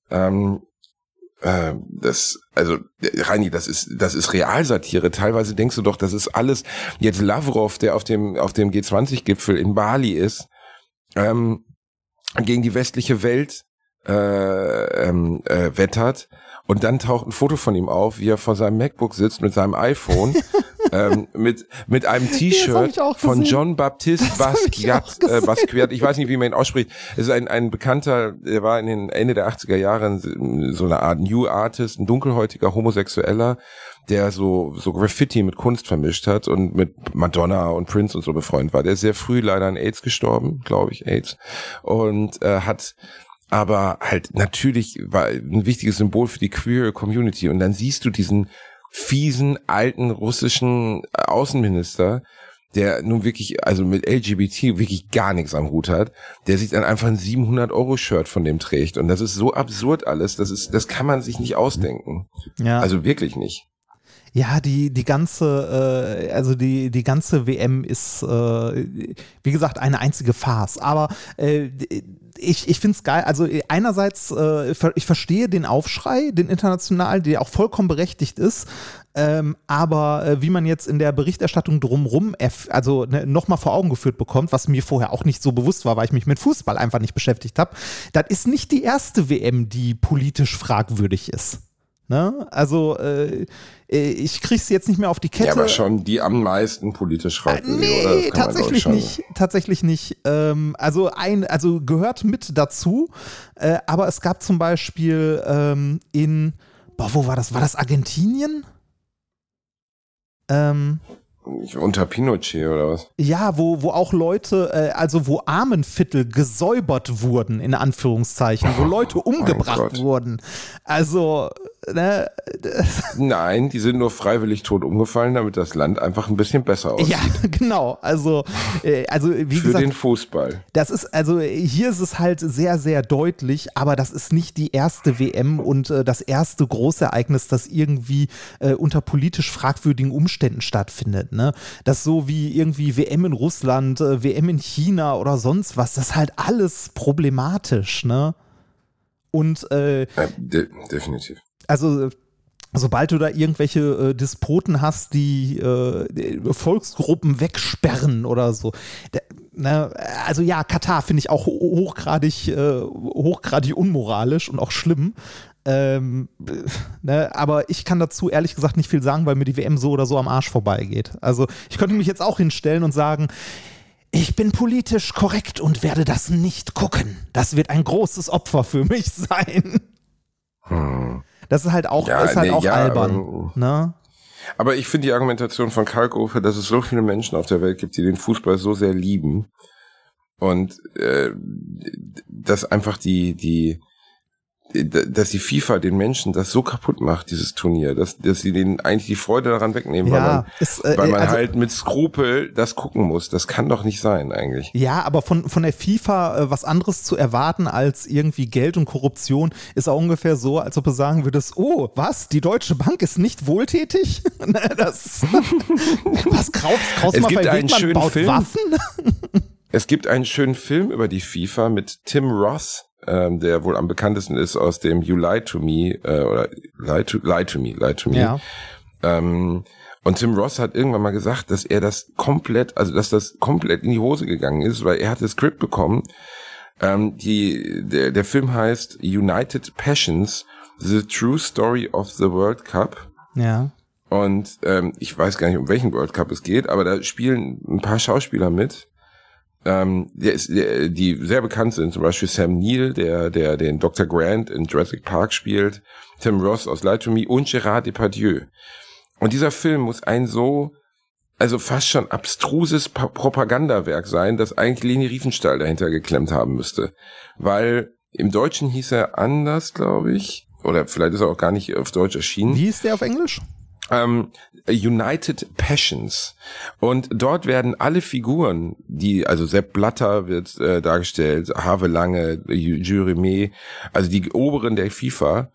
Ähm, äh, das, also, Reini, das ist, das ist Realsatire. Teilweise denkst du doch, das ist alles jetzt Lavrov, der auf dem, auf dem G20-Gipfel in Bali ist, ähm, gegen die westliche Welt äh, ähm, äh, wettert. Und dann taucht ein Foto von ihm auf, wie er vor seinem MacBook sitzt mit seinem iPhone ähm, mit, mit einem T-Shirt von John Baptiste Basquiat, äh, Basquiat, ich weiß nicht, wie man ihn ausspricht. Es ist ein, ein bekannter, der war in den Ende der 80er Jahre so eine Art New Artist, ein dunkelhäutiger Homosexueller, der so, so Graffiti mit Kunst vermischt hat und mit Madonna und Prince und so befreundet war. Der ist sehr früh leider an AIDS gestorben, glaube ich, AIDS. Und äh, hat aber halt natürlich war ein wichtiges Symbol für die queer Community. Und dann siehst du diesen fiesen alten russischen Außenminister, der nun wirklich, also mit LGBT wirklich gar nichts am Hut hat, der sich dann einfach ein 700 Euro Shirt von dem trägt. Und das ist so absurd alles, das ist, das kann man sich nicht ausdenken. Ja. Also wirklich nicht. Ja, die, die ganze, äh, also die, die ganze WM ist, äh, wie gesagt, eine einzige Farce. Aber äh, ich, ich finde es geil. Also einerseits, äh, ich verstehe den Aufschrei, den internationalen, der auch vollkommen berechtigt ist. Ähm, aber äh, wie man jetzt in der Berichterstattung drumrum, also ne, nochmal vor Augen geführt bekommt, was mir vorher auch nicht so bewusst war, weil ich mich mit Fußball einfach nicht beschäftigt habe, das ist nicht die erste WM, die politisch fragwürdig ist. Ne? Also äh, äh, ich krieg's jetzt nicht mehr auf die Kette. Ja, aber schon die am meisten politisch fragwürdig, äh, nee, tatsächlich nicht. Tatsächlich nicht. Ähm, also ein, also gehört mit dazu. Äh, aber es gab zum Beispiel ähm, in, boah, wo war das? War das Argentinien? Ähm, unter Pinochet oder was? Ja, wo, wo auch Leute, äh, also wo Armenviertel gesäubert wurden, in Anführungszeichen, wo Leute oh umgebracht wurden. Also, ne? Nein, die sind nur freiwillig tot umgefallen, damit das Land einfach ein bisschen besser aussieht. Ja, genau. Also, äh, also wie Für gesagt. den Fußball. Das ist, also hier ist es halt sehr, sehr deutlich, aber das ist nicht die erste WM und äh, das erste Großereignis, das irgendwie äh, unter politisch fragwürdigen Umständen stattfindet. Ne? Das so wie irgendwie WM in Russland, äh, WM in China oder sonst was, das ist halt alles problematisch, ne? Und äh, ja, de definitiv. Also sobald du da irgendwelche äh, Despoten hast, die äh, Volksgruppen wegsperren oder so. Der, ne, also ja, Katar finde ich auch hochgradig, äh, hochgradig unmoralisch und auch schlimm. Ähm, ne, aber ich kann dazu ehrlich gesagt nicht viel sagen, weil mir die WM so oder so am Arsch vorbeigeht. Also ich könnte mich jetzt auch hinstellen und sagen, ich bin politisch korrekt und werde das nicht gucken. Das wird ein großes Opfer für mich sein. Hm. Das ist halt auch, ja, ist halt nee, auch ja, albern. Aber, ne? aber ich finde die Argumentation von Kalkofe, dass es so viele Menschen auf der Welt gibt, die den Fußball so sehr lieben und äh, dass einfach die die dass die FIFA den Menschen das so kaputt macht, dieses Turnier, dass, dass sie denen eigentlich die Freude daran wegnehmen, ja, weil man, ist, äh, weil man also, halt mit Skrupel das gucken muss. Das kann doch nicht sein eigentlich. Ja, aber von, von der FIFA äh, was anderes zu erwarten als irgendwie Geld und Korruption ist auch ungefähr so, als ob du sagen würdest, oh, was, die Deutsche Bank ist nicht wohltätig? das, was, Kraus, Kraus es gibt einen schönen Film. Waffen? es gibt einen schönen Film über die FIFA mit Tim Ross ähm, der wohl am bekanntesten ist aus dem You Lie to Me äh, oder Lie to, Lie to Me, Lie to Me. Ja. Ähm, und Tim Ross hat irgendwann mal gesagt, dass er das komplett, also dass das komplett in die Hose gegangen ist, weil er hat das Skript bekommen. Ähm, die, der, der Film heißt United Passions, The True Story of the World Cup. Ja. Und ähm, ich weiß gar nicht, um welchen World Cup es geht, aber da spielen ein paar Schauspieler mit ähm, der ist, der, die sehr bekannt sind, zum Beispiel Sam Neill, der, der den Dr. Grant in Jurassic Park spielt, Tim Ross aus Lie to Me und Gerard Depardieu. Und dieser Film muss ein so, also fast schon abstruses pa Propagandawerk sein, dass eigentlich Leni Riefenstahl dahinter geklemmt haben müsste. Weil im Deutschen hieß er anders, glaube ich. Oder vielleicht ist er auch gar nicht auf Deutsch erschienen. Wie hieß der auf Englisch? Ähm, United Passions. Und dort werden alle Figuren, die, also Sepp Blatter wird äh, dargestellt, Have Lange, Jeremy, also die Oberen der FIFA.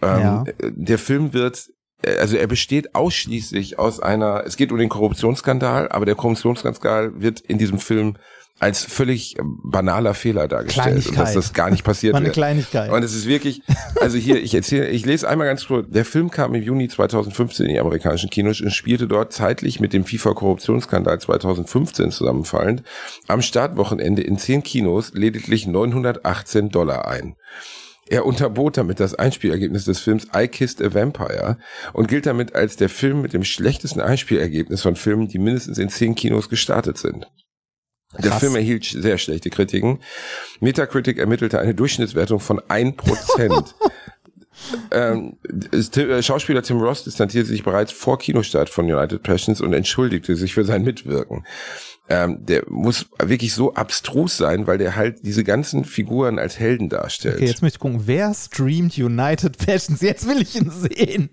Ähm, ja. Der Film wird äh, also er besteht ausschließlich aus einer, es geht um den Korruptionsskandal, aber der Korruptionsskandal wird in diesem Film als völlig banaler Fehler dargestellt und dass das gar nicht passiert Eine Kleinigkeit. Und es ist wirklich, also hier, ich erzähle, ich lese einmal ganz kurz, der Film kam im Juni 2015 in die amerikanischen Kinos und spielte dort zeitlich mit dem FIFA-Korruptionsskandal 2015 zusammenfallend am Startwochenende in zehn Kinos lediglich 918 Dollar ein. Er unterbot damit das Einspielergebnis des Films I Kissed a Vampire und gilt damit als der Film mit dem schlechtesten Einspielergebnis von Filmen, die mindestens in zehn Kinos gestartet sind. Der Krass. Film erhielt sehr schlechte Kritiken. Metacritic ermittelte eine Durchschnittswertung von 1%. ähm, äh, Schauspieler Tim Ross distanzierte sich bereits vor Kinostart von United Passions und entschuldigte sich für sein Mitwirken. Ähm, der muss wirklich so abstrus sein, weil der halt diese ganzen Figuren als Helden darstellt. Okay, jetzt möchte ich gucken, wer streamt United Passions? Jetzt will ich ihn sehen.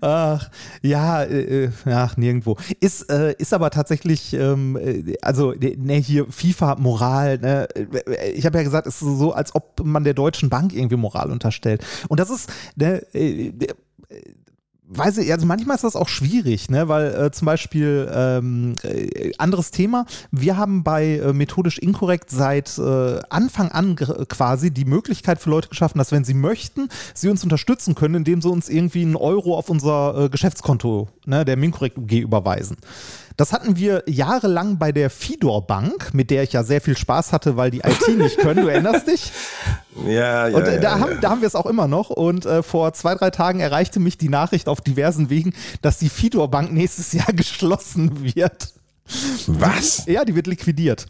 Ach, ja, äh, äh, ach, nirgendwo. Ist, äh, ist aber tatsächlich, ähm, äh, also, ne, hier FIFA, Moral, ne, äh, ich habe ja gesagt, es ist so, als ob man der Deutschen Bank irgendwie Moral unterstellt. Und das ist, ne, äh, weiß ich, also manchmal ist das auch schwierig, ne, weil äh, zum Beispiel ähm, äh, anderes Thema. Wir haben bei äh, methodisch inkorrekt seit äh, Anfang an quasi die Möglichkeit für Leute geschaffen, dass wenn sie möchten, sie uns unterstützen können, indem sie uns irgendwie einen Euro auf unser äh, Geschäftskonto, ne, der Minkorrekt UG überweisen. Das hatten wir jahrelang bei der Fidor Bank, mit der ich ja sehr viel Spaß hatte, weil die IT nicht können. Du erinnerst dich? Ja, ja, Und äh, da, ja. haben, da haben wir es auch immer noch. Und äh, vor zwei, drei Tagen erreichte mich die Nachricht auf diversen Wegen, dass die Fidor Bank nächstes Jahr geschlossen wird. Was? Ja, die wird liquidiert.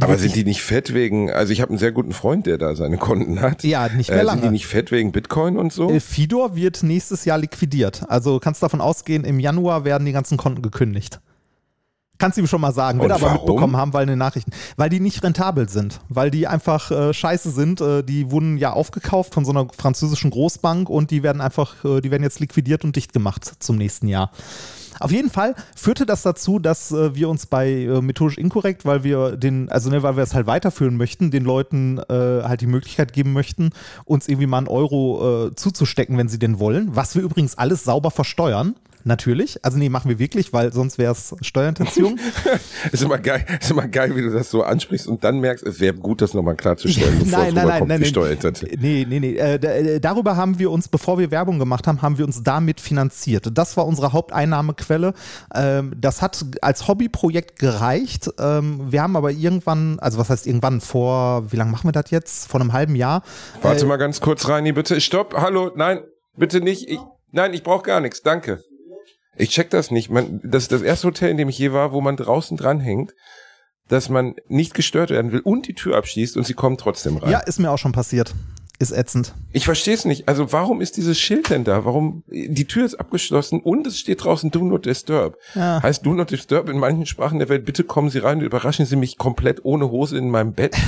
Aber sind die nicht fett wegen, also ich habe einen sehr guten Freund, der da seine Konten hat. Ja, nicht mehr äh, lange. Sind die nicht fett wegen Bitcoin und so? Äh, Fidor wird nächstes Jahr liquidiert. Also kannst davon ausgehen, im Januar werden die ganzen Konten gekündigt. Kannst du ihm schon mal sagen, wird aber mitbekommen haben, weil in den Nachrichten, weil die nicht rentabel sind, weil die einfach äh, scheiße sind. Äh, die wurden ja aufgekauft von so einer französischen Großbank und die werden einfach, äh, die werden jetzt liquidiert und dicht gemacht zum nächsten Jahr. Auf jeden Fall führte das dazu, dass äh, wir uns bei äh, methodisch inkorrekt, weil wir den, also ne, weil wir es halt weiterführen möchten, den Leuten äh, halt die Möglichkeit geben möchten, uns irgendwie mal einen Euro äh, zuzustecken, wenn sie denn wollen, was wir übrigens alles sauber versteuern. Natürlich. Also nee, machen wir wirklich, weil sonst wäre es Steuerhinterziehung. Ist immer geil, ist immer geil, wie du das so ansprichst und dann merkst, es wäre gut, das nochmal klarzustellen, bevor nein, es nein, nein, nein, nein. Steuerhinterziehung. Nee, nee, nee. Äh, äh, darüber haben wir uns, bevor wir Werbung gemacht haben, haben wir uns damit finanziert. Das war unsere Haupteinnahmequelle. Ähm, das hat als Hobbyprojekt gereicht. Ähm, wir haben aber irgendwann, also was heißt irgendwann, vor, wie lange machen wir das jetzt? Vor einem halben Jahr. Warte Äh, mal ganz kurz, Reini, bitte. Stopp, hallo, nein, bitte nicht. Ich, nein, ich brauche gar nichts, danke. Ich check das nicht. Man, das ist das erste Hotel, in dem ich je war, wo man draußen dranhängt, dass man nicht gestört werden will und die Tür abschließt und sie kommen trotzdem rein. Ja, ist mir auch schon passiert. Ist ätzend. Ich verstehe es nicht. Also warum ist dieses Schild denn da? Warum die Tür ist abgeschlossen und es steht draußen Do Not Disturb. Ja. Heißt Do Not Disturb in manchen Sprachen der Welt, bitte kommen Sie rein und überraschen Sie mich komplett ohne Hose in meinem Bett.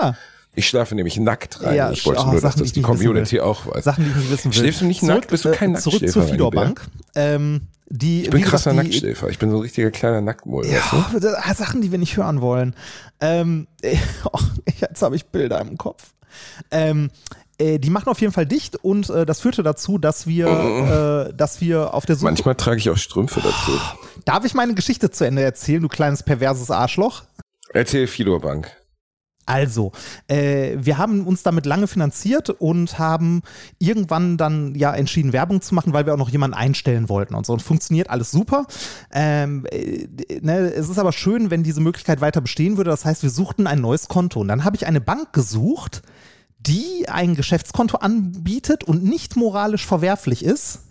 Ja, Ich schlafe nämlich nackt rein. Ja, ich wollte oh, nur, dass Sachen, die das die Community auch weiß. Sachen, die ich nicht wissen will. Schläfst du nicht nackt? Bist du kein äh, Zurück Nacktschläfer, zur Fidor Reini Bank. Ähm, die, Ich bin gesagt, krasser die, Nacktschläfer. Ich bin so ein richtiger kleiner Nacktmull. weißt du? Ja, das- Sachen, die wir nicht hören wollen. Ähm, oh, jetzt habe ich Bilder im Kopf. Ähm, äh, die machen auf jeden Fall dicht und äh, das führte dazu, dass wir, äh, dass wir auf der Suche. Manchmal trage ich auch Strümpfe dazu. Darf ich meine Geschichte zu Ende erzählen, du kleines perverses Arschloch? Erzähl Fidor Bank. Also, äh, wir haben uns damit lange finanziert und haben irgendwann dann ja entschieden, Werbung zu machen, weil wir auch noch jemanden einstellen wollten und so. Und funktioniert alles super. Ähm, äh, ne, es ist aber schön, wenn diese Möglichkeit weiter bestehen würde. Das heißt, wir suchten ein neues Konto. Und dann habe ich eine Bank gesucht, die ein Geschäftskonto anbietet und nicht moralisch verwerflich ist.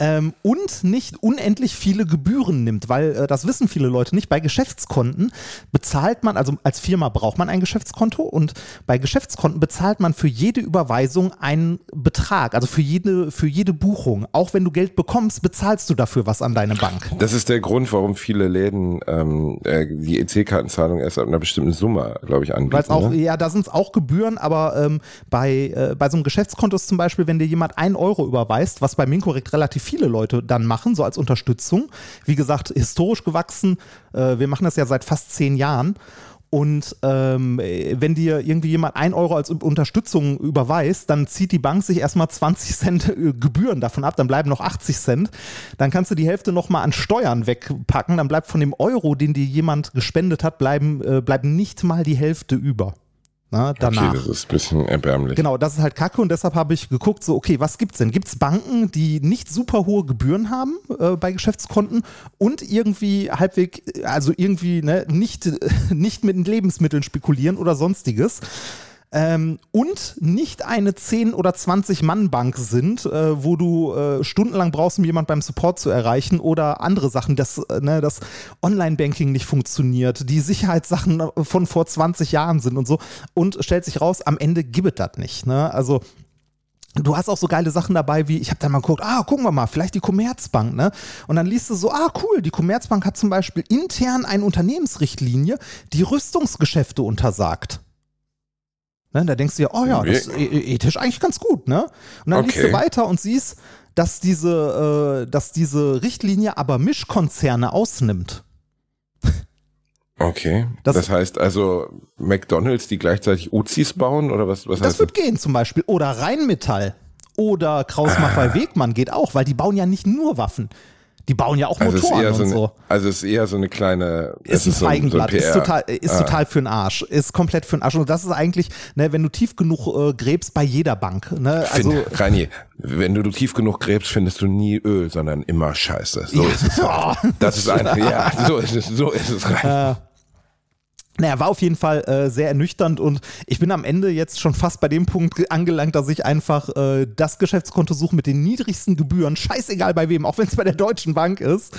Ähm, und nicht unendlich viele Gebühren nimmt, weil äh, das wissen viele Leute nicht. Bei Geschäftskonten bezahlt man, also als Firma braucht man ein Geschäftskonto und bei Geschäftskonten bezahlt man für jede Überweisung einen Betrag, also für jede, für jede Buchung. Auch wenn du Geld bekommst, bezahlst du dafür was an deine Bank. Das ist der Grund, warum viele Läden ähm, äh, die EC-Kartenzahlung erst ab einer bestimmten Summe, glaube ich, anbieten. Auch, ne? ja, da sind es auch Gebühren, aber ähm, bei, äh, bei so einem Geschäftskonto ist zum Beispiel, wenn dir jemand ein Euro überweist, was bei Minkorrekt relativ viele Leute dann machen, so als Unterstützung. Wie gesagt, historisch gewachsen. Äh, wir machen das ja seit fast zehn Jahren. Und ähm, äh, wenn dir irgendwie jemand ein Euro als Unterstützung überweist, dann zieht die Bank sich erstmal 20 Cent äh, Gebühren davon ab, dann bleiben noch 80 Cent. Dann kannst du die Hälfte nochmal an Steuern wegpacken, dann bleibt von dem Euro, den dir jemand gespendet hat, bleiben, äh, bleiben nicht mal die Hälfte über. Na, danach. Okay, das ist ein bisschen erbärmlich. Genau, das ist halt kacke und deshalb habe ich geguckt, so, okay, was gibt's denn? Gibt's Banken, die nicht super hohe Gebühren haben äh, bei Geschäftskonten und irgendwie halbwegs, also irgendwie ne, nicht, nicht mit Lebensmitteln spekulieren oder sonstiges? Ähm, und nicht eine 10 oder 20 Mann Bank sind, äh, wo du äh, stundenlang brauchst, um jemand beim Support zu erreichen oder andere Sachen, dass äh, ne, das Online-Banking nicht funktioniert, die Sicherheitssachen von vor 20 Jahren sind und so und stellt sich raus, am Ende gibt das nicht. Ne? Also Du hast auch so geile Sachen dabei, wie ich habe dann mal geguckt, ah, gucken wir mal, vielleicht die Commerzbank, ne? Und dann liest du so, ah, cool, die Commerzbank hat zum Beispiel intern eine Unternehmensrichtlinie, die Rüstungsgeschäfte untersagt. Ne, da denkst du ja, oh ja, das ist ethisch eigentlich ganz gut, ne? Und dann okay. liest du weiter und siehst, dass diese, äh, dass diese Richtlinie aber Mischkonzerne ausnimmt. Okay. Das, das, heißt also McDonalds, die gleichzeitig Uzis bauen oder was? was das wird das? gehen zum Beispiel. Oder Rheinmetall. Oder Kraus Maffei ah. Wegmann geht auch, weil die bauen ja nicht nur Waffen. Die bauen ja auch also Motoren und so, eine, so. Also es ist eher so eine kleine. Ist ein Feigenblatt, so, so ist total, ist ah. total für den Arsch, ist komplett für den Arsch. Und das ist eigentlich, ne, wenn du tief genug äh, gräbst bei jeder Bank. Ne, also Find, Reini, wenn du, du tief genug gräbst, findest du nie Öl, sondern immer Scheiße. So ja. ist es. Halt. Das ist einfach, ja, so ist es, so ist es. Reini. Äh, naja, war auf jeden Fall äh, sehr ernüchternd und ich bin am Ende jetzt schon fast bei dem Punkt angelangt, dass ich einfach äh, das Geschäftskonto suche mit den niedrigsten Gebühren, scheißegal bei wem, auch wenn es bei der Deutschen Bank ist.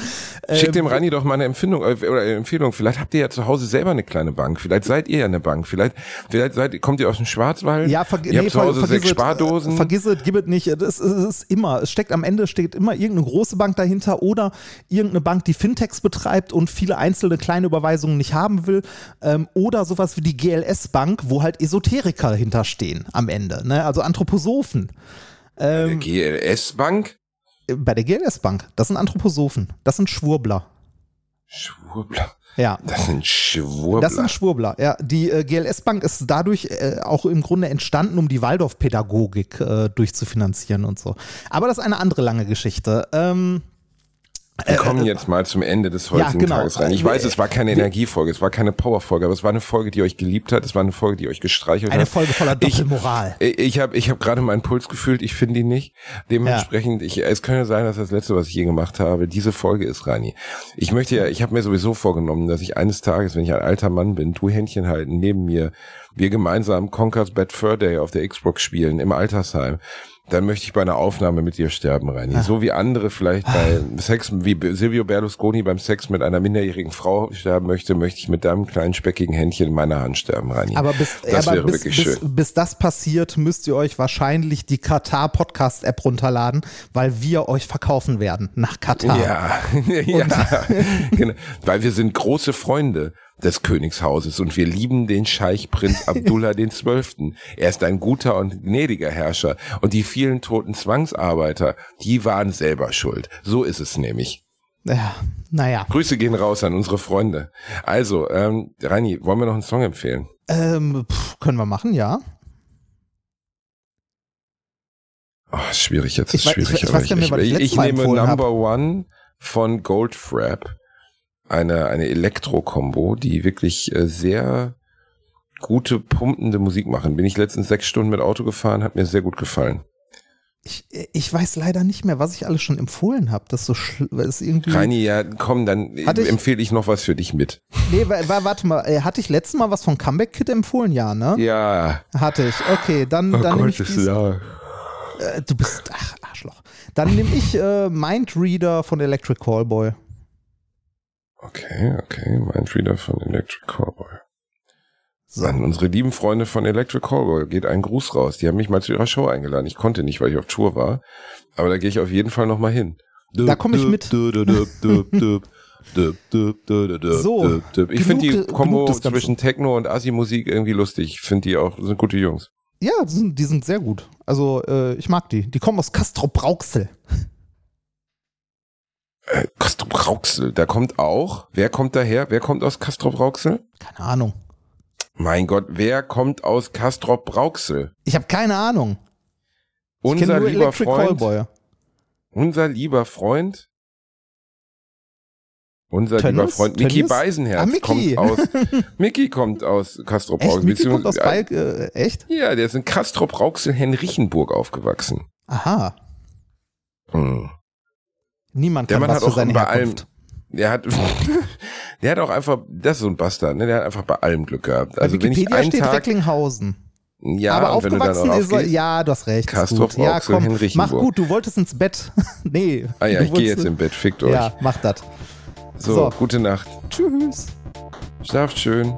Ähm, Schickt dem Rani doch mal eine Empfindung äh, oder eine Empfehlung. Vielleicht habt ihr ja zu Hause selber eine kleine Bank. Vielleicht seid ihr ja eine Bank. Vielleicht, vielleicht seid, kommt ihr aus dem Schwarzwald. Ja, ver ihr nee, habt zu Hause sechs Spardosen. Vergiss es, gib es nicht. Es, es ist immer, es steckt am Ende steht immer irgendeine große Bank dahinter oder irgendeine Bank, die Fintechs betreibt und viele einzelne kleine Überweisungen nicht haben will. Ähm, oder sowas wie die GLS-Bank, wo halt Esoteriker hinterstehen am Ende, ne? also Anthroposophen. Ähm, GLS-Bank? Bei der GLS-Bank, das sind Anthroposophen, das sind Schwurbler. Schwurbler? Ja. Das sind Schwurbler. Das sind Schwurbler, ja. Die äh, GLS-Bank ist dadurch äh, auch im Grunde entstanden, um die Waldorf-Pädagogik äh, durchzufinanzieren und so. Aber das ist eine andere lange Geschichte. Ähm, wir kommen jetzt mal zum Ende des heutigen ja, genau. Tages rein. Ich weiß, es war keine Energiefolge, es war keine Powerfolge, aber es war eine Folge, die euch geliebt hat, es war eine Folge, die euch gestreichelt eine hat. Eine Folge voller Doppelmoral. Ich, ich habe ich hab gerade meinen Puls gefühlt, ich finde ihn nicht. Dementsprechend, ja. ich, es könnte sein, dass das letzte, was ich je gemacht habe, diese Folge ist, Rani. Ich möchte ja, ich habe mir sowieso vorgenommen, dass ich eines Tages, wenn ich ein alter Mann bin, du Händchen halten, neben mir, wir gemeinsam Conker's Bad Fur Day auf der Xbox spielen, im Altersheim dann möchte ich bei einer Aufnahme mit dir sterben, Reini. Ah. So wie andere vielleicht bei Sex, wie Silvio Berlusconi beim Sex mit einer minderjährigen Frau sterben möchte, möchte ich mit deinem kleinen speckigen Händchen in meiner Hand sterben, Reini. Aber bis, das aber wäre bis, wirklich bis, schön. Bis das passiert, müsst ihr euch wahrscheinlich die Katar Podcast App runterladen, weil wir euch verkaufen werden nach Katar. Ja, ja, genau. Weil wir sind große Freunde des Königshauses und wir lieben den Scheich Prinz Abdullah den Zwölften. Er ist ein guter und gnädiger Herrscher und die vielen toten Zwangsarbeiter, die waren selber schuld. So ist es nämlich. Ja, naja. Grüße gehen raus an unsere Freunde. Also, ähm, Reini, wollen wir noch einen Song empfehlen? Ähm, pff, können wir machen, ja. Oh, schwierig jetzt, ist schwierig. Ich, ich, ich, ich, ich, ich nehme Number hab. One von Goldfrapp eine, eine Elektro-Kombo, die wirklich äh, sehr gute, pumpende Musik machen. Bin ich letztens sechs Stunden mit Auto gefahren, hat mir sehr gut gefallen. Ich, ich weiß leider nicht mehr, was ich alles schon empfohlen habe. Das so ist irgendwie. Reini, ja, komm, dann empfehle ich noch was für dich mit. Nee, warte mal, äh, hatte ich letztes Mal was von Comeback Kid empfohlen? Ja, ne? Ja. Hatte ich. Okay, dann, oh dann nehme ich dies, ja. Äh, du bist, ach, Arschloch. Dann nehme ich äh, Mindreader von Electric Callboy. Okay, okay. Mindreader von Electric Callboy. So. An unsere lieben Freunde von Electric Callboy geht ein Gruß raus. Die haben mich mal zu ihrer Show eingeladen. Ich konnte nicht, weil ich auf Tour war. Aber da gehe ich auf jeden Fall nochmal hin. Da komme ich mit. so, ich finde die Kombo zwischen Techno und Asi-Musik irgendwie lustig. Ich finde die auch, sind gute Jungs. Ja, die sind, die sind sehr gut. Also äh, ich mag die. Die kommen aus Castro Brauxel. Äh, Castrop Rauxel, da kommt auch, wer kommt daher? Wer kommt aus Castrop Rauxel? Keine Ahnung. Mein Gott, wer kommt aus Castrop Brauxel? Ich habe keine Ahnung. Unser lieber Electric Freund. Callboy. Unser lieber Freund Unser Tönnies? lieber Freund Mickey? Beisenherz Ah, Mickey. kommt aus. Mickey kommt aus Castro Echt? Brauxel. Mickey kommt aus Balk, äh, echt? Ja, der ist in Castro Brauxel Henrichenburg aufgewachsen. Aha. Hm. Niemand Der kann Mann was hat für auch seine bei allem, der hat, der hat auch einfach, das ist so ein Bastard, ne? Der hat einfach bei allem Glück gehabt. Also Bei wenn ich Wikipedia einen steht Tag, Recklinghausen. ja, aber du aufgewachsen auch ist er, ja, du hast recht. gut. Ja, komm, mach gut, du wolltest ins Bett. nee. ah ja, du ich gehe jetzt im Bett, fickt euch. Ja, mach das. so, so. gute Nacht. Tschüss. Schlaft schön.